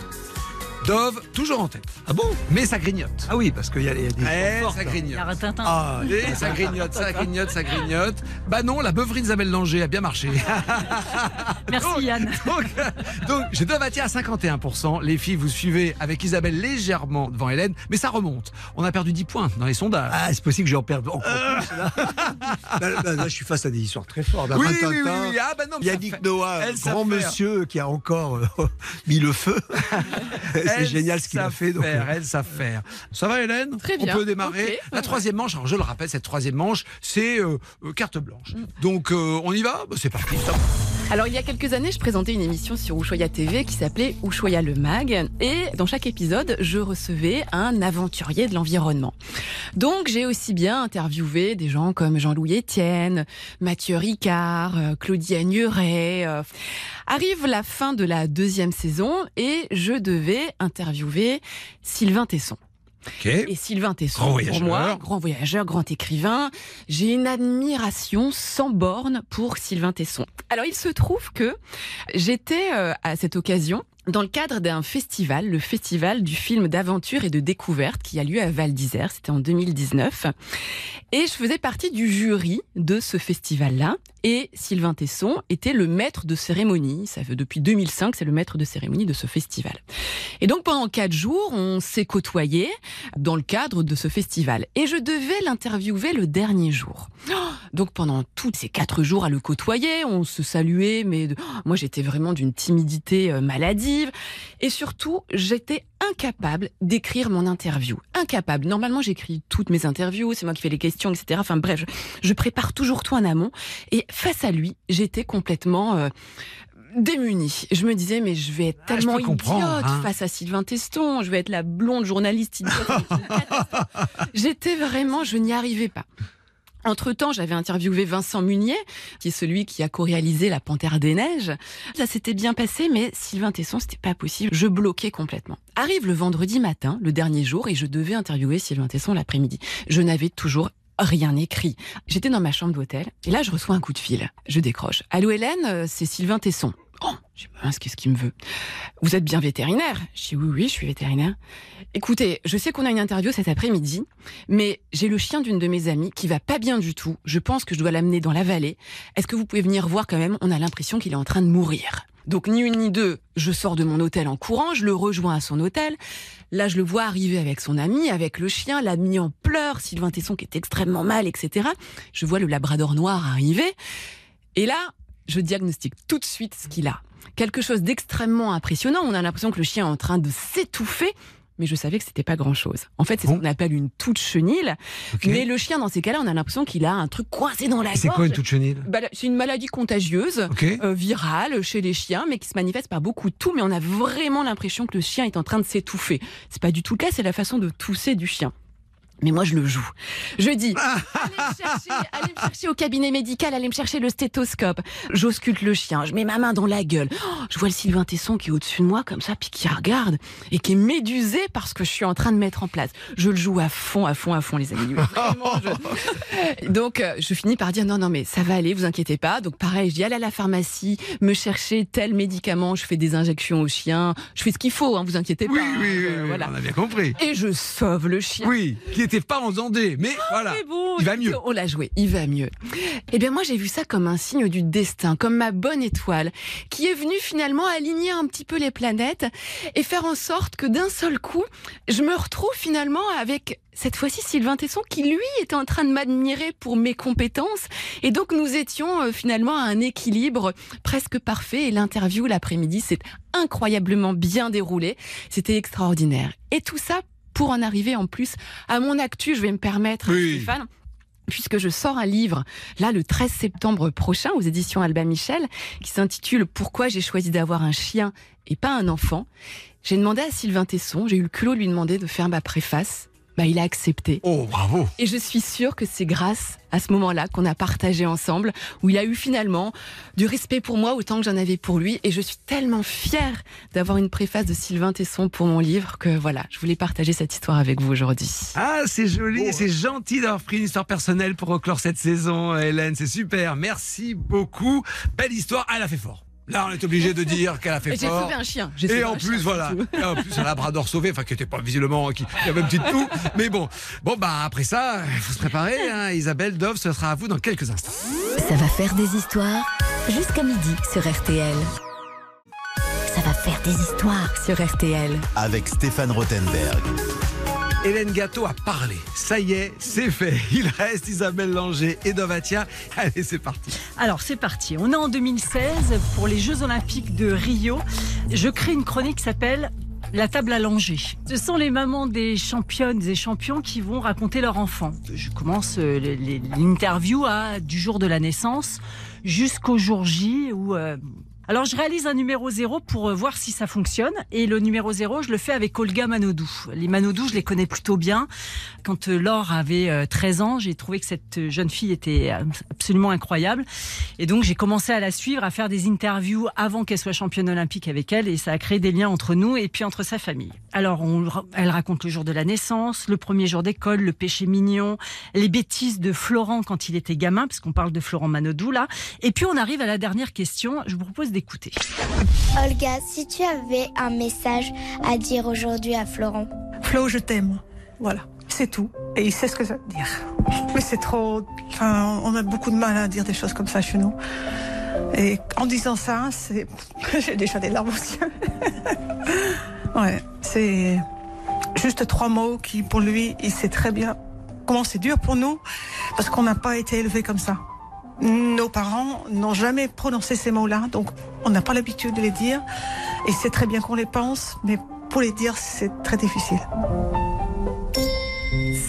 Dove, toujours en tête. Ah bon? Mais ça grignote. Ah oui, parce qu'il y a les. des Eh, fortes, ça grignote. Ah, Et ça grignote, ça grignote, ça grignote. Bah non, la beuverie d'Isabelle Langer a bien marché. Merci Yann. donc, donc, je dois bâtir à 51%. Les filles, vous suivez avec Isabelle légèrement devant Hélène, mais ça remonte. On a perdu 10 points dans les sondages. Ah, c'est possible que j'en perde encore plus. Là. Là, là, là, je suis face à des histoires très fortes. Oui, Rintintin, oui, oui, oui. Ah bah non, Yannick fait- Noah, grand monsieur qui a encore euh, mis le feu. C'est génial ce qu'il a fait. Donc, faire, euh, elles savent faire. Ça va Hélène? Très bien. On peut démarrer. La troisième manche, alors je le rappelle, cette troisième manche, c'est euh, euh, carte blanche. Donc euh, on y va? Bah, C'est parti. Alors, il y a quelques années, je présentais une émission sur Ushuaïa TV qui s'appelait Ushuaïa le Mag. Et dans chaque épisode, je recevais un aventurier de l'environnement. Donc, j'ai aussi bien interviewé des gens comme Jean-Louis Etienne, Mathieu Ricard, euh, Claudie Agnuret. euh. Arrive la fin de la deuxième saison et je devais interviewer Sylvain Tesson. Et Sylvain Tesson, Grand pour moi, grand voyageur, grand écrivain, j'ai une admiration sans borne pour Sylvain Tesson. Alors il se trouve que j'étais euh, à cette occasion dans le cadre d'un festival, le festival du film d'aventure et de découverte qui a lieu à Val d'Isère, c'était en 2019. Et je faisais partie du jury de ce festival-là. Et Sylvain Tesson était le maître de cérémonie. Ça fait depuis 2005, c'est le maître de cérémonie de ce festival. Et donc pendant quatre jours, on s'est côtoyés dans le cadre de ce festival. Et je devais l'interviewer le dernier jour. Donc pendant tous ces quatre jours à le côtoyer, on se saluait, mais moi j'étais vraiment d'une timidité euh, maladive. Et surtout, j'étais incapable d'écrire mon interview. Incapable. Normalement, j'écris toutes mes interviews, c'est moi qui fais les questions, etc. Enfin bref, je, je prépare toujours tout en amont. Et face à lui, j'étais complètement... euh, démunie. Je me disais, mais je vais être Ah, tellement idiote hein. face à Sylvain Teston. Je vais être la blonde journaliste idiote. J'étais vraiment, je n'y arrivais pas. Entre-temps, j'avais interviewé Vincent Munier, qui est celui qui a co-réalisé La Panthère des Neiges. Ça s'était bien passé, mais Sylvain Tesson, c'était pas possible. Je bloquais complètement. Arrive le vendredi matin, le dernier jour, et je devais interviewer Sylvain Tesson l'après-midi. Je n'avais toujours rien écrit. J'étais dans ma chambre d'hôtel, et là, je reçois un coup de fil. Je décroche. Allô Hélène, euh, c'est Sylvain Tesson. Oh, je dis, mince, qu'est-ce qu'il me veut Vous êtes bien vétérinaire? Je dis, oui, oui, je suis vétérinaire. Écoutez, je sais qu'on a une interview cet après-midi, mais j'ai le chien d'une de mes amies qui va pas bien du tout. Je pense que je dois l'amener dans la vallée. Est-ce que vous pouvez venir voir quand même? On a l'impression qu'il est en train de mourir. Donc ni une ni deux, je sors de mon hôtel en courant, je le rejoins à son hôtel. Là, je le vois arriver avec son ami, avec le chien, l'ami en pleurs, Sylvain Tesson qui est extrêmement mal, etc. Je vois le labrador noir arriver. Et là, je diagnostique tout de suite ce qu'il a. Quelque chose d'extrêmement impressionnant. On a l'impression que le chien est en train de s'étouffer. mais je savais que c'était pas grand chose. En fait, c'est ce qu'on appelle une toute chenille. Mais le chien, dans ces cas-là, on a l'impression qu'il a un truc coincé dans la gorge. C'est quoi une toute chenille? Bah, C'est une maladie contagieuse, euh, virale chez les chiens, mais qui se manifeste par beaucoup de tout. Mais on a vraiment l'impression que le chien est en train de s'étouffer. C'est pas du tout le cas, c'est la façon de tousser du chien. Mais moi, je le joue. Je dis, allez me chercher, allez me chercher au cabinet médical, allez me chercher le stéthoscope. J'ausculte le chien, je mets ma main dans la gueule. Oh, je vois le Sylvain Tesson qui est au-dessus de moi, comme ça, puis qui regarde, et qui est médusé parce que je suis en train de mettre en place. Je le joue à fond, à fond, à fond, les amis. Vraiment, je- Donc, euh, je finis par dire, non, non, mais ça va aller, vous inquiétez pas. Donc, pareil, je dis, allez à la pharmacie, me chercher tel médicament, je fais des injections au chien, je fais ce qu'il faut, hein, vous inquiétez Oui, pas. oui, oui, Euh, oui, voilà. on a bien compris. Et je sauve le chien. Oui, qui n'était pas en Vendée, mais voilà. Mais bon, Il va mieux. On l'a joué, il va mieux. Eh bien, moi, j'ai vu ça comme un signe du destin, comme ma bonne étoile, qui est venue finalement aligner un petit peu les planètes et faire en sorte que d'un seul coup, je me retrouve finalement avec cette fois-ci Sylvain Tesson qui lui était en train de m'admirer pour mes compétences et donc nous étions euh, finalement à un équilibre presque parfait et l'interview l'après-midi s'est incroyablement bien déroulée. C'était extraordinaire. Et tout ça pour en arriver en plus à mon actu, je vais me permettre Oui. Stéphane puisque je sors un livre là le 13 septembre prochain aux éditions Albin Michel qui s'intitule Pourquoi j'ai choisi d'avoir un chien et pas un enfant? J'ai demandé à Sylvain Tesson, j'ai eu le culot de lui demander de faire ma préface. Bah, il a accepté. Oh, bravo. Et je suis sûre que c'est grâce à ce moment-là qu'on a partagé ensemble, où il a eu finalement du respect pour moi autant que j'en avais pour lui. Et je suis tellement fière d'avoir une préface de Sylvain Tesson pour mon livre que voilà, je voulais partager cette histoire avec vous aujourd'hui. Ah, c'est joli, et c'est gentil d'avoir pris une histoire personnelle pour clore cette saison, Hélène. C'est super. Merci beaucoup. Belle histoire. Elle a fait fort. Là, on est obligé de dire qu'elle a fait Et j'ai sauvé un chien. J'ai sauvé Et un en chien, plus, voilà. Et en plus, un labrador sauvé, enfin, qui était pas visiblement, qui, qui avait un petit tout. Mais bon. Bon, bah, après ça, il faut se préparer, hein. Isabelle Dove, ce sera à vous dans quelques instants. Ça va faire des histoires jusqu'à midi sur RTL. Ça va faire des histoires sur RTL. Avec Stéphane Rothenberg. Hélène Gâteau a parlé. Ça y est, c'est fait. Il reste Isabelle Langer et Dovatia. Allez, c'est parti. Alors c'est parti, on est en 2016 pour les Jeux Olympiques de Rio. Je crée une chronique qui s'appelle la table à langer. Ce sont les mamans des championnes et champions qui vont raconter leur enfant. Je commence euh, l'interview à du jour de la naissance jusqu'au jour J où euh, alors je réalise un numéro zéro pour euh, voir si ça fonctionne et le numéro zéro je le fais avec Olga Manodou. Les Manodou je les connais plutôt bien. Quand euh, Laure avait euh, 13 ans j'ai trouvé que cette euh, jeune fille était euh, absolument incroyable et donc j'ai commencé à la suivre, à faire des interviews avant qu'elle soit championne olympique avec elle et ça a créé des liens entre nous et puis entre sa famille. Alors elle raconte le jour de la naissance, le premier jour d'école, le péché mignon, les bêtises de Florent quand il était gamin parce qu'on parle de Florent Manodou là et puis on arrive à la dernière question, je vous propose d'écouter. Olga, si tu avais un message à dire aujourd'hui à Florent. Flo, je t'aime. Voilà, c'est tout. Et il sait ce que ça veut dire. Mais c'est trop. Enfin, on a beaucoup de mal à dire des choses comme ça chez nous. Et en disant ça, c'est. J'ai déjà des larmes aux yeux. ouais, c'est juste trois mots qui, pour lui, il sait très bien comment c'est dur pour nous parce qu'on n'a pas été élevés comme ça. Nos parents n'ont jamais prononcé ces mots-là, donc on n'a pas l'habitude de les dire. Et c'est très bien qu'on les pense, mais pour les dire, c'est très difficile.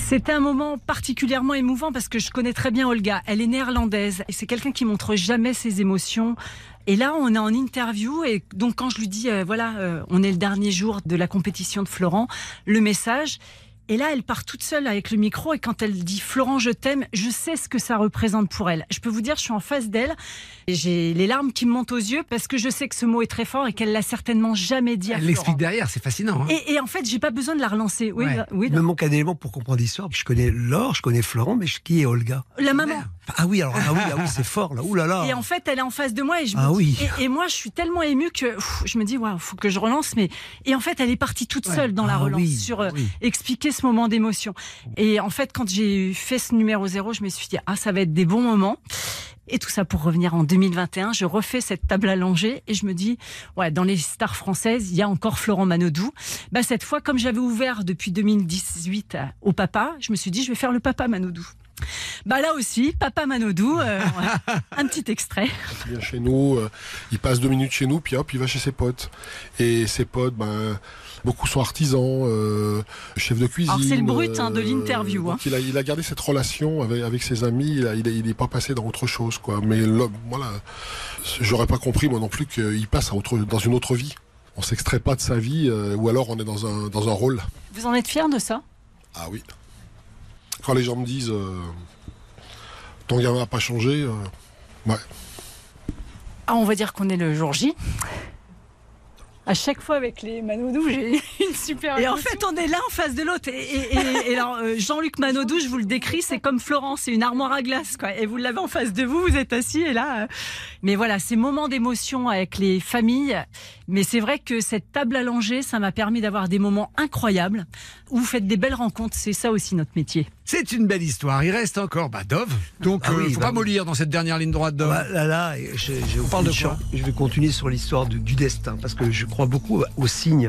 C'était un moment particulièrement émouvant parce que je connais très bien Olga. Elle est néerlandaise et c'est quelqu'un qui montre jamais ses émotions. Et là, on est en interview et donc quand je lui dis, euh, voilà, euh, on est le dernier jour de la compétition de Florent, le message. Et là, elle part toute seule avec le micro et quand elle dit Florent, je t'aime, je sais ce que ça représente pour elle. Je peux vous dire, je suis en face d'elle et j'ai les larmes qui me montent aux yeux parce que je sais que ce mot est très fort et qu'elle l'a certainement jamais dit à Elle l'explique derrière, c'est fascinant. hein. Et, et en fait, j'ai pas besoin de la relancer. Oui, Ouais. bah- oui. Il me manque un élément pour comprendre l'histoire. Je connais Laure, je connais Florent, mais je- qui est Olga? La maman. Ah oui, alors ah oui, ah oui, c'est fort là. Ouh là là. Et en fait, elle est en face de moi et je me Ah dis- oui. et, et moi, je suis tellement émue que pff, je me dis, waouh, faut que je relance. Mais et en fait, elle est partie toute Ouais. seule dans la Ah relance oui, sur euh, expliquer ce moment d'émotion. Et en fait, quand j'ai fait ce numéro zéro, je me suis dit, ah, ça va être des bons moments. Et tout ça pour revenir en 2021, je refais cette table langer et je me dis, ouais, dans les stars françaises, il y a encore Florent Manodou. Bah, cette fois, comme j'avais ouvert depuis 2018 au papa, je me suis dit, je vais faire le papa Manodou. Bah là aussi, Papa Manodou, euh, un petit extrait. Il vient chez nous, euh, il passe deux minutes chez nous, puis hop, il va chez ses potes. Et ses potes, ben, beaucoup sont artisans, euh, chefs de cuisine. Alors c'est le brut hein, de l'interview. hein. Il, a, il a gardé cette relation avec, avec ses amis, il, a, il, est- il est pas passé dans autre chose, quoi. Mais là, voilà, j'aurais pas compris, moi non plus, qu'il passe à autre, dans une autre vie. On s'extrait pas de sa vie, euh, ou alors on est dans un, dans un rôle. Vous en êtes fier de ça? Ah oui. Quand les gens me disent euh, ton gamin n'a pas changé, euh, ouais. Ah, on va dire qu'on est le jour J. À chaque fois avec les Manodou, j'ai une super. Et en fait, on est là en face de l'autre. Et, et- et- et alors, euh, Jean-Luc Manodou, je vous le décris, c'est comme Florence, c'est une armoire à glace, quoi. Et vous l'avez en face de vous, vous êtes assis, et là. euh, Mais voilà, ces moments d'émotion avec les familles. Mais c'est vrai que cette table allongée, ça m'a permis d'avoir des moments incroyables où vous faites des belles rencontres. C'est ça aussi notre métier. C'est une belle histoire. Il reste encore bah, Dove. Donc, Ah euh, oui, faut bah pas oui. mollir dans cette dernière ligne droite, Dove. Bah, là, là, j'ai parle de quoi. Je vais continuer sur l'histoire du, du destin, parce que je crois beaucoup aux signes.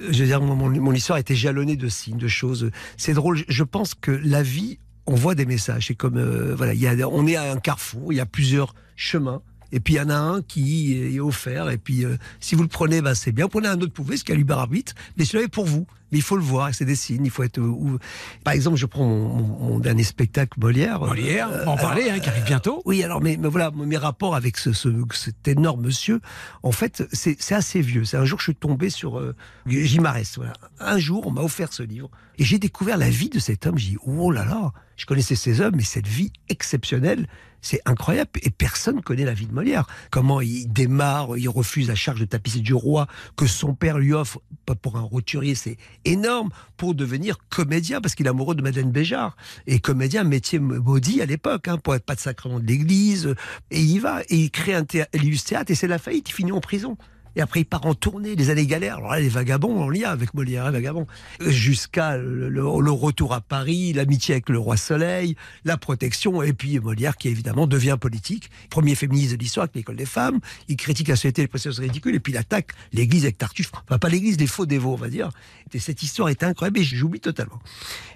Euh, Je veux dire, mon, mon- mon histoire a été jalonnée de signes, de choses. C'est drôle. je- Je pense que la vie, on voit des messages. C'est comme, euh, voilà, il y a, on est à un carrefour, il y a plusieurs chemins. Et puis il y en a un qui est offert. Et puis euh, si vous le prenez, ben, c'est bien. Vous prenez un autre, vous pouvez, ce qui a libre arbitre. Mais celui-là est pour vous. Mais il faut le voir. C'est des signes. Il faut être. euh, où- Par exemple, je prends mon, mon- mon dernier spectacle Molière. Molière, on va en parler, hein, qui arrive bientôt. Oui, alors mais, mais voilà, mes rapports avec ce, ce- cet énorme monsieur, en fait, c'est assez vieux. C'est un jour que je suis tombé sur euh, Gimarès. Voilà. Un jour, on m'a offert ce livre et j'ai découvert la vie de cet homme. J'ai dit oh là là, je connaissais ces hommes, mais cette vie exceptionnelle, c'est incroyable. Et personne connaît la vie de Molière. Comment il démarre, il refuse la charge de tapisser du roi que son père lui offre pas pour un roturier, c'est énorme pour devenir comédien parce qu'il est amoureux de Madeleine Béjart. Et comédien, métier maudit à l'époque, hein, pour être pas de sacrement de l'église. Et il y va et il crée un théâtre, l'illustre théâtre et c'est la faillite. Il finit en prison. Et après, il part en tournée, les années galères. Alors là, les vagabonds, on y a avec Molière, les vagabonds. Jusqu'à le, retour à Paris, l'amitié avec le roi Soleil, la protection, et puis Molière qui évidemment devient politique. Premier féministe de l'histoire avec l'école des femmes. Il critique la société, les processus ridicules, et puis il attaque l'église avec Tartuffe. Enfin, pas l'église, les faux dévots, on va dire. Et cette histoire est incroyable et j'oublie totalement.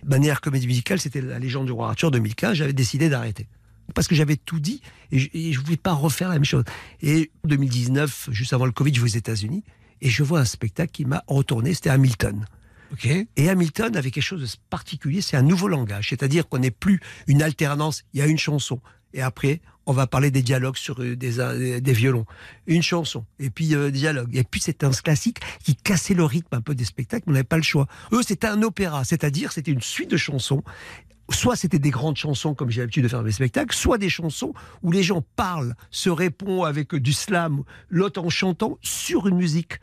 Manière comédie musicale, c'était la légende du roi Arthur 2015. J'avais décidé d'arrêter parce que j'avais tout dit et je, je voulais pas refaire la même chose. Et 2019, juste avant le Covid, je vais aux États-Unis et je vois un spectacle qui m'a retourné. C'était Hamilton. Et Hamilton avait quelque chose de particulier, c'est un nouveau langage, c'est-à-dire qu'on n'est plus une alternance, il y a une chanson, et après, on va parler des dialogues sur euh, des, euh, des violons. Une chanson, et puis euh, des dialogues. Et puis c'est un classique qui cassait le rythme un peu des spectacles, mais on n'avait pas le choix. Eux, c'était un opéra, c'est-à-dire c'était une suite de chansons. Soit c'était des grandes chansons comme j'ai l'habitude de faire dans mes spectacles, soit des chansons où les gens parlent, se répondent avec du slam, l'autre en chantant sur une musique.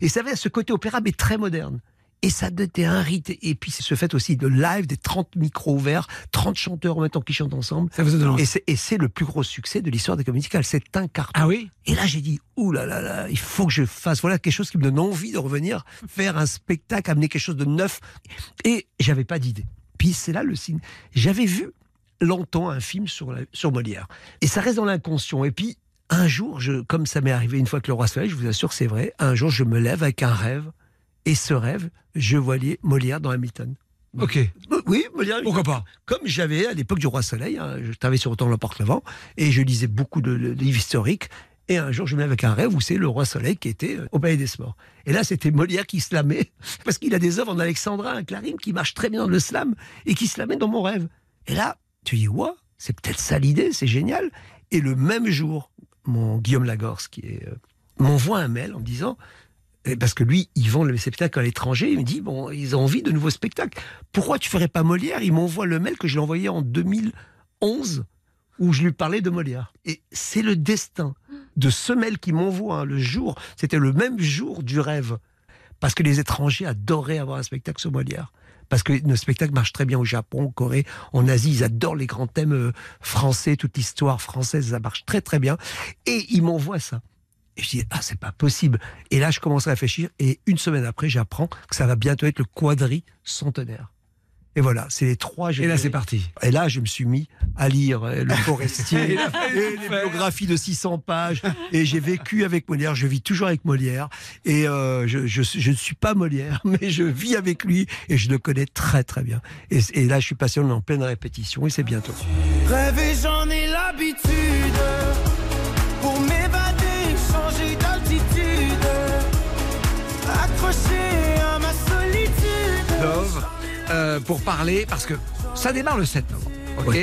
Et ça avait ce côté opéra, mais très moderne. Et ça était un rite. Et puis, c'est ce fait aussi de live, des 30 micros ouverts, 30 chanteurs en même temps qui chantent ensemble. et c'est, et c'est le plus gros succès de l'histoire des comédies musicales. C'est un carton. Ah oui? Et là, j'ai dit, ouh là là là, il faut que je fasse, voilà, quelque chose qui me donne envie de revenir, faire un spectacle, amener quelque chose de neuf. Et j'avais pas d'idée. Puis c'est là le signe. J'avais vu longtemps un film sur, la- sur Molière. Et ça reste dans l'inconscient. Et puis, un jour, je, comme ça m'est arrivé une fois que le roi se je vous assure, c'est vrai, un jour, je me lève avec un rêve. Et ce rêve, je voyais Molière dans Hamilton. Ok. Oui, Molière. Pourquoi pas? Comme j'avais à l'époque du Roi Soleil, hein, je travaillais sur Autant l'emporte le vent, et je lisais beaucoup de, de livres historiques. Et un jour, je me lève avec un rêve où c'est le Roi Soleil qui était euh, au Palais des Sports. Et là, c'était Molière qui slamait, parce qu'il a des œuvres en alexandrin, un clarine qui marche très bien dans le slam, et qui slamait dans mon rêve. Et là, tu dis, ouais, c'est peut-être ça l'idée, c'est génial. Et le même jour, mon Guillaume Lagorce, qui est, euh, m'envoie un mail en me disant, eh, parce que lui, ils vend le spectacle à l'étranger. Il me dit, bon, ils ont envie de nouveaux spectacles. Pourquoi tu ferais pas Molière? Il m'envoie le mail que je lui ai envoyé en 2011, où je lui parlais de Molière. Et c'est le destin de ce mail qui m'envoie hein, le jour. C'était le même jour du rêve. Parce que les étrangers adoraient avoir un spectacle sur Molière. Parce que nos spectacles marchent très bien au Japon, en Corée, en Asie. Ils adorent les grands thèmes euh, français, toute l'histoire française, ça marche très très bien. Et ils m'envoient ça. Et je dis, ah, c'est pas possible. Et là, je commence à réfléchir. Et une semaine après, j'apprends que ça va bientôt être le quadri centenaire. Et voilà, c'est les trois. Et là, c'est parti. Et là, je me suis mis à lire euh, Le Forestier et le les biographies de 600 pages. Et j'ai vécu avec Molière, je vis toujours avec Molière. Et euh, je, je, je ne suis pas Molière, mais je vis avec lui et je le connais très très bien. Et, et là, je suis est en pleine répétition et c'est bientôt. Euh, pour parler, parce que ça démarre le 7 novembre. Ok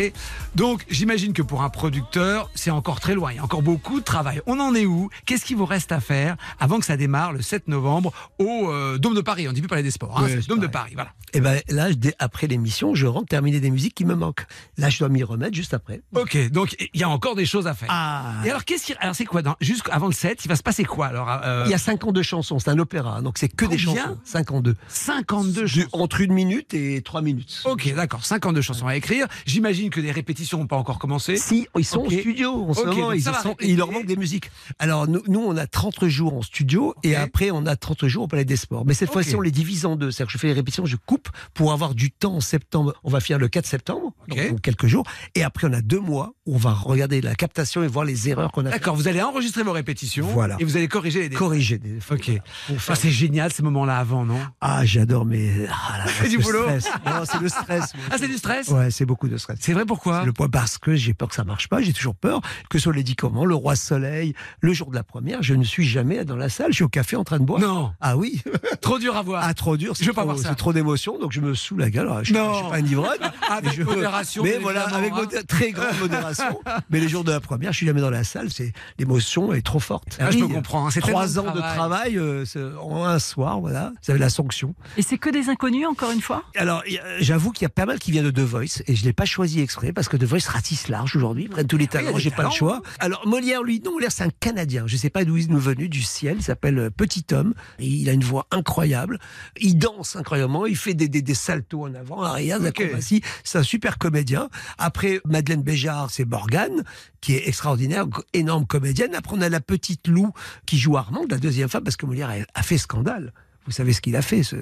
Donc j'imagine que pour un producteur, c'est encore très loin. Il y a encore beaucoup de travail. On en est où? Qu'est-ce qu'il vous reste à faire avant que ça démarre le 7 novembre au euh, Dôme de Paris? On dit plus parler des sports, hein, Ouais, Dôme de Paris. Voilà. Et ben là, après l'émission, je rentre terminer des musiques qui me manquent. Là, je dois m'y remettre juste après. Ok, donc il y a encore des choses à faire. Ah. Et alors qu'est-ce qui, alors c'est quoi dans- Jusqu'avant le 7, il va se passer quoi alors euh, Il y a 52 chansons, c'est un opéra, donc c'est que des chansons. 52. 52 Du- Entre une minute et trois minutes. Ok, d'accord, 52 chansons à écrire. J'imagine que les répétitions n'ont pas encore commencé. Si, ils sont Ok. au studio en ce Ok, moment, ils sont- il leur manque des musiques. Alors nous, nous, on a 30 jours en studio et après on a 30 jours au Palais des Sports. Mais cette Ok. fois-ci on les divise en deux. C'est-à-dire que je fais les répétitions, je coupe pour avoir du temps en septembre. On va finir le 4 septembre, donc Ok. quelques jours. Et après on a deux mois où on va regarder la captation et voir les erreurs qu'on a D'accord, vous allez enregistrer vos répétitions Voilà. et vous allez corriger les défauts. corriger. Des... Ok. Pour faire- Ah, c'est génial ces moments-là avant, non? Ah, j'adore, mais ah, C'est du boulot. c'est le stress. Ah, c'est du stress? Ouais, c'est beaucoup de stress. C'est vrai pourquoi? Le point parce que j'ai peur que ça marche pas, j'ai toujours peur que ce soit les dix commandements, le roi soleil, le jour de la première, je ne suis jamais dans la salle, je suis au café en train de boire. Non. Ah oui. Trop dur à voir. Ah trop dur, c'est Je veux pas trop- voir ça. C'est trop d'émotions, donc je me saoule la gueule. Alors, je, Non. je suis pas un ivrogne. Avec mais je- modération, Mais voilà, avec hein. modé- très grande modération. mais les jours de la première, je suis jamais dans la salle, c'est l'émotion est trop forte. Ah, je peux comprendre, hein, c'est Trois ans de de travail. euh, en un soir, voilà. Vous avez la sanction. Et c'est que des inconnus, encore une fois? Alors, j'avoue qu'il y a pas mal qui vient de The Voice et je l'ai pas choisi exprès parce que The Voice ratisse large aujourd'hui, prennent tous les talents, j'ai pas le choix. Alors Molière, lui, non, Molière c'est un Canadien. Je sais pas d'où il est venu, du ciel. Il s'appelle euh, Petit Homme. Et il a une voix incroyable. Il danse incroyablement. Il fait des, des, des saltos en avant, arrière, d'acrobatie. C'est un super comédien. Après Madeleine Béjart, c'est Morgane qui est extraordinaire, énorme comédienne. Après on a la petite Lou qui joue Armande, la deuxième femme, parce que Molière a, a fait scandale. Vous savez ce qu'il a fait ce-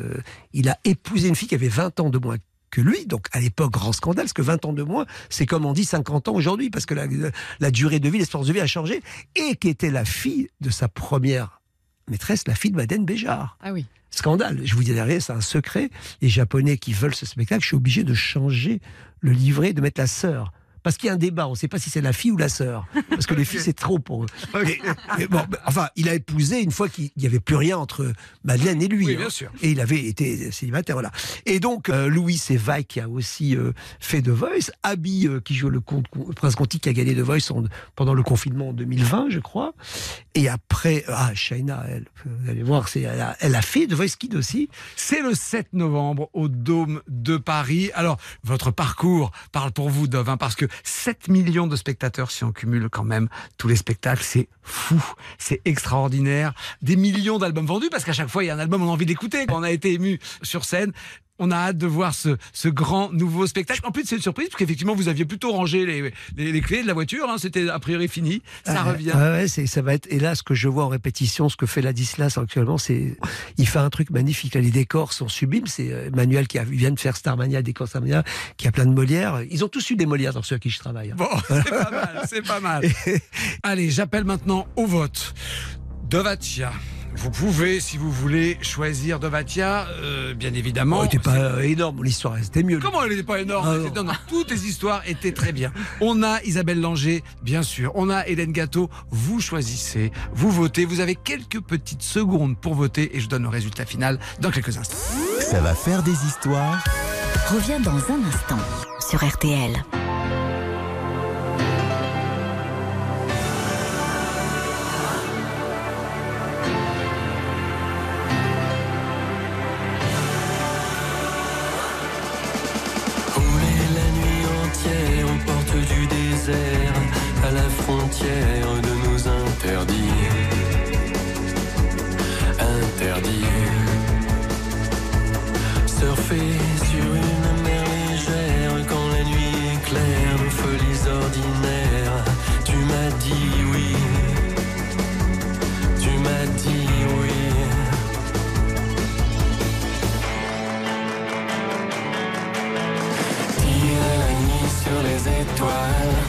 Il a épousé une fille qui avait 20 ans de moins que lui, donc à l'époque grand scandale, parce que 20 ans de moins, c'est comme on dit 50 ans aujourd'hui, parce que la, la durée de vie, l'espérance de vie a changé, et qui était la fille de sa première maîtresse, la fille de Madeleine Béjart. Ah oui. Scandale, je vous dis rien, c'est un secret. Les Japonais qui veulent ce spectacle, je suis obligé de changer le livret, de mettre la sœur. Parce qu'il y a un débat, on ne sait pas si c'est la fille ou la sœur. Parce que les filles, c'est trop pour eux. Mais- mais bon, enfin, il a épousé une fois qu'il n'y avait plus rien entre Madeleine et lui. Oui, hein. sûr. Et il avait été célibataire, voilà. Et donc, euh, Louis, c'est Vaille qui a aussi euh, fait The Voice. Abby, euh, qui joue le, comte- prince Conti, qui a gagné The Voice en- pendant le confinement en 2020, je crois. Et après, ah, Shaina, elle, vous allez voir, c'est, elle, a, elle a fait The Voice Kid aussi. C'est le 7 novembre au Dôme de Paris. Alors, votre parcours parle pour vous, Dove, hein, parce que 7 millions de spectateurs, si on cumule quand même tous les spectacles, c'est fou, c'est extraordinaire. Des millions d'albums vendus, parce qu'à chaque fois, il y a un album, on a envie d'écouter. On a été ému sur scène, on a hâte de voir ce, ce grand nouveau spectacle. En plus, c'est une surprise, parce qu'effectivement, vous aviez plutôt rangé les, les- les clés de la voiture. hein. C'était a priori fini. Ça Ah, revient. ah ouais, ça va être. Et là, ce que je vois en répétition, ce que fait Ladislas actuellement, c'est, il fait un truc magnifique. Les décors sont sublimes. C'est euh, Emmanuel qui a, vient de faire Starmania, décor Starmania, qui a plein de Molières. Ils ont tous eu des Molières dans ceux à qui je travaille. hein. Bon, c'est pas mal, c'est pas mal. Allez, j'appelle maintenant au vote. Dovatia. Vous pouvez, si vous voulez, choisir Dovatia, euh, bien évidemment. Oh, c'était pas euh, énorme, l'histoire, c'était mieux. Comment elle n'était pas énorme? Ah, non, non, Toutes les histoires étaient très bien. On a Isabelle Langer, bien sûr. On a Hélène Gâteau. Vous choisissez, vous votez. Vous avez quelques petites secondes pour voter et je donne le résultat final dans quelques instants. Ça va faire des histoires. Reviens dans un instant sur RTL. à la frontière de nous interdire. Interdire. Surfer sur une mer légère quand la nuit éclaire nos folies ordinaires. Tu m'as dit oui. Tu m'as dit oui. Tire la nuit sur les étoiles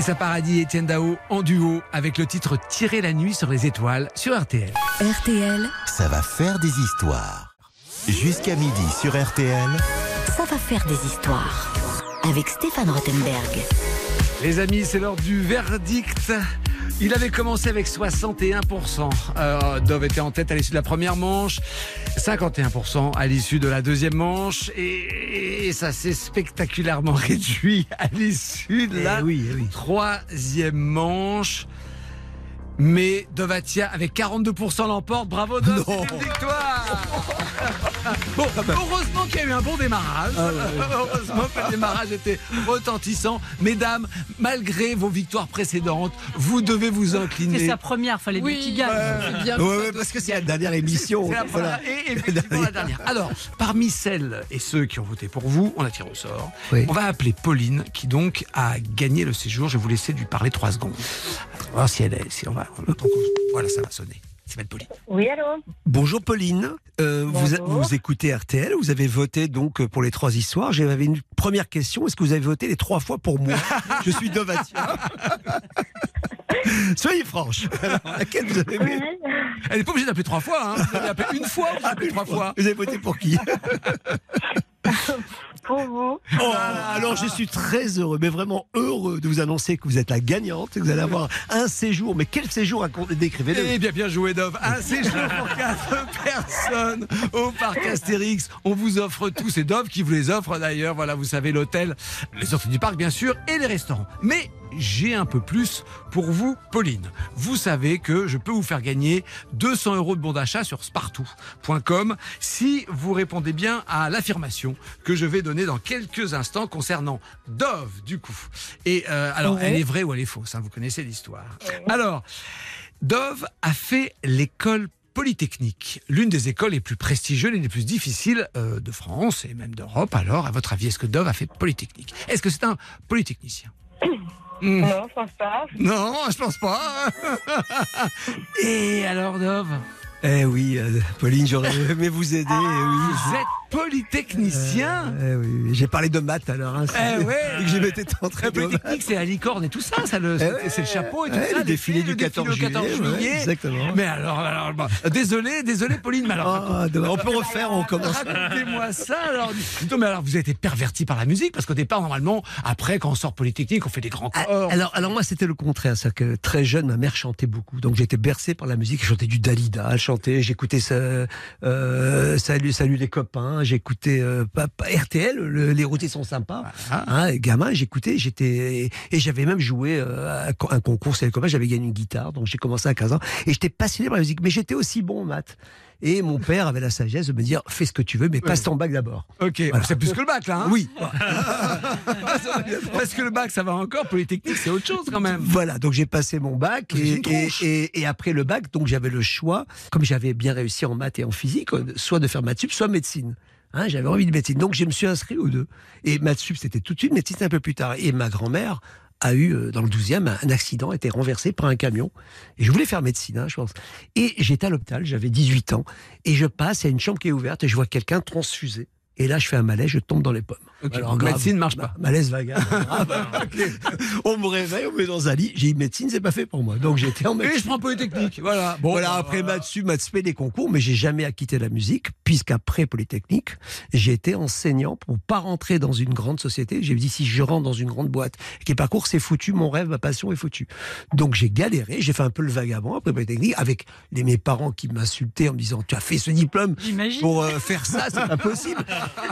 Vanessa Paradis et Etienne Dao en duo avec le titre Tirer la nuit sur les étoiles sur RTL. RTL, Ça va faire des histoires. Jusqu'à midi sur RTL. ça va faire des histoires. Avec Stéphane Rothenberg. Les amis, c'est l'heure du verdict. Il avait commencé avec 61%. Euh, Dove était en tête à l'issue de la première manche, 51% à l'issue de la deuxième manche, et, et ça s'est spectaculairement réduit à l'issue de la troisième manche. Mais Dovatia avec 42% l'emporte. Bravo c'est une victoire. Bon, heureusement qu'il y a eu un bon démarrage. heureusement que le démarrage était retentissant. Mesdames, malgré vos victoires précédentes, vous devez vous incliner. C'est sa première, fallait Oui, bien qu'il gagne. C'est bien. Ouais, ouais, parce que c'est la dernière émission. C'est la Voilà. et effectivement la dernière. Alors, parmi celles et ceux qui ont voté pour vous, on la tire au sort. Oui. On va appeler Pauline, qui donc a gagné le séjour. Je vais vous laisser lui parler trois secondes. On va voir si elle est. Si on va, voilà, ça va sonner. C'est Pauline. Oui, allô Bonjour Pauline, Euh, vous, Bonjour. vous écoutez RTL, vous avez voté donc pour les trois histoires. J'avais une première question, est-ce que vous avez voté les trois fois pour moi Je suis Dovatia. Soyez franche. Alors, laquelle vous avez aimé Elle n'est pas obligée d'appeler trois fois. Hein. Vous avez appelé une fois, vous avez appelé trois fois. Vous avez voté pour qui Pour vous. Oh, alors je suis très heureux, mais vraiment heureux de vous annoncer que vous êtes la gagnante, que vous allez avoir un séjour. Mais quel séjour Décrivez-le. Eh bien, bien joué, Dove. Un séjour pour quatre personnes au parc Astérix. On vous offre tous. C'est Dove qui vous les offre d'ailleurs. Voilà, vous savez, l'hôtel, les offres du parc, bien sûr, et les restaurants. Mais j'ai un peu plus pour vous, Pauline. Vous savez que je peux vous faire gagner 200 euros de bon d'achat sur spartou.com si vous répondez bien à l'affirmation que je vais donner dans quelques instants concernant Dove, du coup. Et euh, alors, Ouais. elle est vraie ou elle est fausse hein, Vous connaissez l'histoire. Alors, Dove a fait l'école Polytechnique, l'une des écoles les plus prestigieuses et les plus difficiles euh, de France et même d'Europe. Alors, à votre avis, est-ce que Dove a fait Polytechnique? Est-ce que c'est un polytechnicien? Hmm. Non, je pense pas. Non, je pense pas. et alors, Dove? Eh oui, euh, Pauline, j'aurais aimé vous aider. eh oui. Vous êtes polytechnicien Eh oui, j'ai parlé de maths alors. Hein, Eh ouais. Et que je m'étais. Polytechnique, c'est la licorne et tout ça, ça le, Eh c'est- le chapeau et tout Ouais, ça. le défilé du le défilé 14 au 14 juillet, juillet. exactement. Mais alors, alors bon, désolé, désolé, Pauline, mais alors. Ah, on peut refaire, on commence. Racontez-moi ça. Alors, dites mais alors, vous avez été perverti par la musique parce qu'au départ, normalement, après, quand on sort Polytechnique, on fait des grands corps. Alors, alors moi, c'était le contraire. C'est que très jeune, ma mère chantait beaucoup. Donc, j'étais bercé par la musique. Je chantais du Dalida. Elle chantait. J'écoutais ça, euh, salut, salut les copains. J'écoutais euh, RTL. le- les routiers sont sympas. Hein, et gamin, j'écoutais. J'étais et j'avais même joué euh, à un concours. C'est. J'avais gagné une guitare. Donc, j'ai commencé à 15 ans et j'étais passionné par la musique. Mais j'étais aussi bon en maths. Et mon père avait la sagesse de me dire fais ce que tu veux, mais passe ton bac d'abord. Ok, Voilà. c'est plus que le bac là. hein Oui. Parce que le bac, ça va encore. Polytechnique, c'est autre chose quand même. Voilà, donc j'ai passé mon bac et- et- et après le bac, donc j'avais le choix, comme j'avais bien réussi en maths et en physique, euh, soit de faire maths sup, soit médecine. Hein, j'avais envie de médecine, donc je me suis inscrit aux deux. Et maths sup, c'était tout de suite, médecine un peu plus tard. Et ma grand-mère a eu euh, dans le 12e un, accident, a été renversée par un camion. Et je voulais faire médecine, hein, je pense. Et j'étais à l'hôpital, j'avais 18 ans, et je passe, il y a une chambre qui est ouverte, et je vois quelqu'un transfusé. Et là, je fais un malaise, je tombe dans les pommes. Ok, Alors, grave. médecine marche pas. Ma- Malaise vague. on me réveille, on me met dans un lit. J'ai dit médecine, c'est pas fait pour moi. Donc j'étais en Et médecine. je prends Polytechnique. Voilà. Bon, voilà, bah, après maths sup, maths spé, des concours, mais j'ai jamais acquitté la musique, puisqu'après Polytechnique, j'ai été enseignant pour pas rentrer dans une grande société. J'ai dit, si je rentre dans une grande boîte, et que les parcours, c'est foutu, mon rêve, ma passion est foutue. Donc j'ai galéré, j'ai fait un peu le vagabond après Polytechnique, avec les, mes parents qui m'insultaient en me disant, tu as fait ce diplôme J'imagine. pour euh, faire ça, c'est impossible.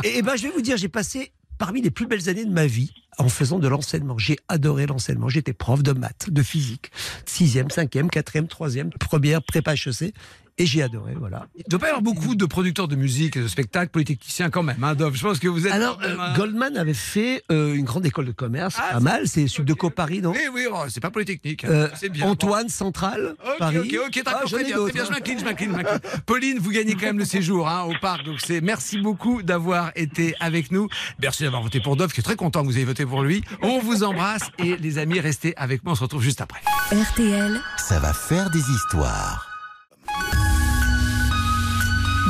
Et, ben, je vais vous dire, j'ai passé parmi les plus belles années de ma vie en faisant de l'enseignement. J'ai adoré l'enseignement. J'étais prof de maths, de physique, sixième, cinquième, quatrième, troisième, première, prépa HEC. Et j'ai adoré, voilà. Il ne doit pas y avoir beaucoup de producteurs de musique et de spectacles polytechniciens quand même, hein, Dov? Je pense que vous êtes. Alors, euh. Goldman avait fait euh, une grande école de commerce, Ah, pas mal, c'est Subdeco Paris, non? Oui, oui, oh, c'est pas Polytechnique. hein. Euh, c'est bien. Antoine Central, Paris. ok, ok, Ah, d'accord, j'en très bien, très d'autres, bien, je hein. m'incline, je m'incline, je m'incline. Pauline, vous gagnez quand même le séjour hein, au parc, donc c'est merci beaucoup d'avoir été avec nous. Merci d'avoir voté pour Dove, qui est très content que vous ayez voté pour lui. On vous embrasse et les amis, restez avec moi, on se retrouve juste après. RTL, Ça va faire des histoires.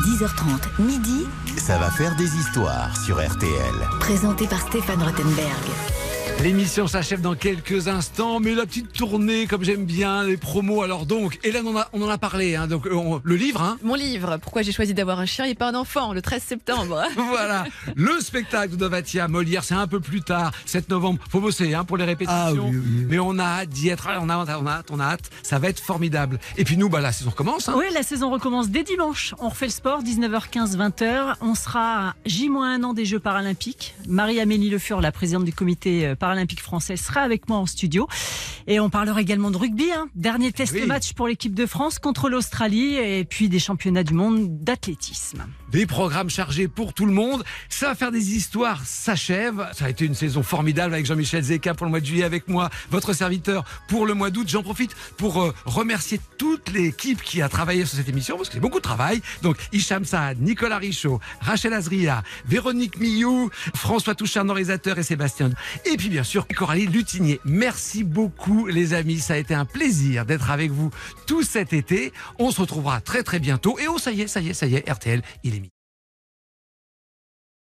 10h30, midi, Ça va faire des histoires sur RTL. présenté par Stéphane Rottenberg. L'émission s'achève dans quelques instants, mais la petite tournée, comme j'aime bien, les promos. Alors donc, Hélène, on, a- on en a parlé, hein, donc euh, on- le livre, hein, Mon livre, Pourquoi j'ai choisi d'avoir un chien et pas un enfant, le 13 septembre. Voilà, le spectacle de Dovatia, Molière, c'est un peu plus tard, 7 novembre. Faut bosser hein, pour les répétitions, Ah oui, oui, oui. mais on a hâte d'y être. On a, hâte, on a hâte, on a hâte. Ça va être formidable. Et puis nous, bah, la saison recommence. Hein. Oui, la saison recommence dès dimanche. On refait le sport, 19h15, 20h. On sera à J-1 an des Jeux paralympiques. Marie-Amélie Le Fur, la présidente du comité euh, paralympique français, sera avec moi en studio. Et on parlera également de rugby. hein. Dernier test Oui. match pour l'équipe de France contre l'Australie et puis des championnats du monde d'athlétisme. Des programmes chargés pour tout le monde. Ça va faire des histoires, s'achève. Ça a été une saison formidable avec Jean-Michel Zeka pour le mois de juillet avec moi, votre serviteur pour le mois d'août. J'en profite pour euh, remercier toute l'équipe qui a travaillé sur cette émission parce que c'est beaucoup de travail. Donc Hicham Saad, Nicolas Richaud, Rachel Azria, Véronique Millou, François Touchard, réalisateur et Sébastien. Et puis bien sûr Coralie Lutinier. Merci beaucoup les amis. Ça a été un plaisir d'être avec vous tout cet été. On se retrouvera très très bientôt. Et oh ça y est, ça y est, ça y est, RTL, il est mis.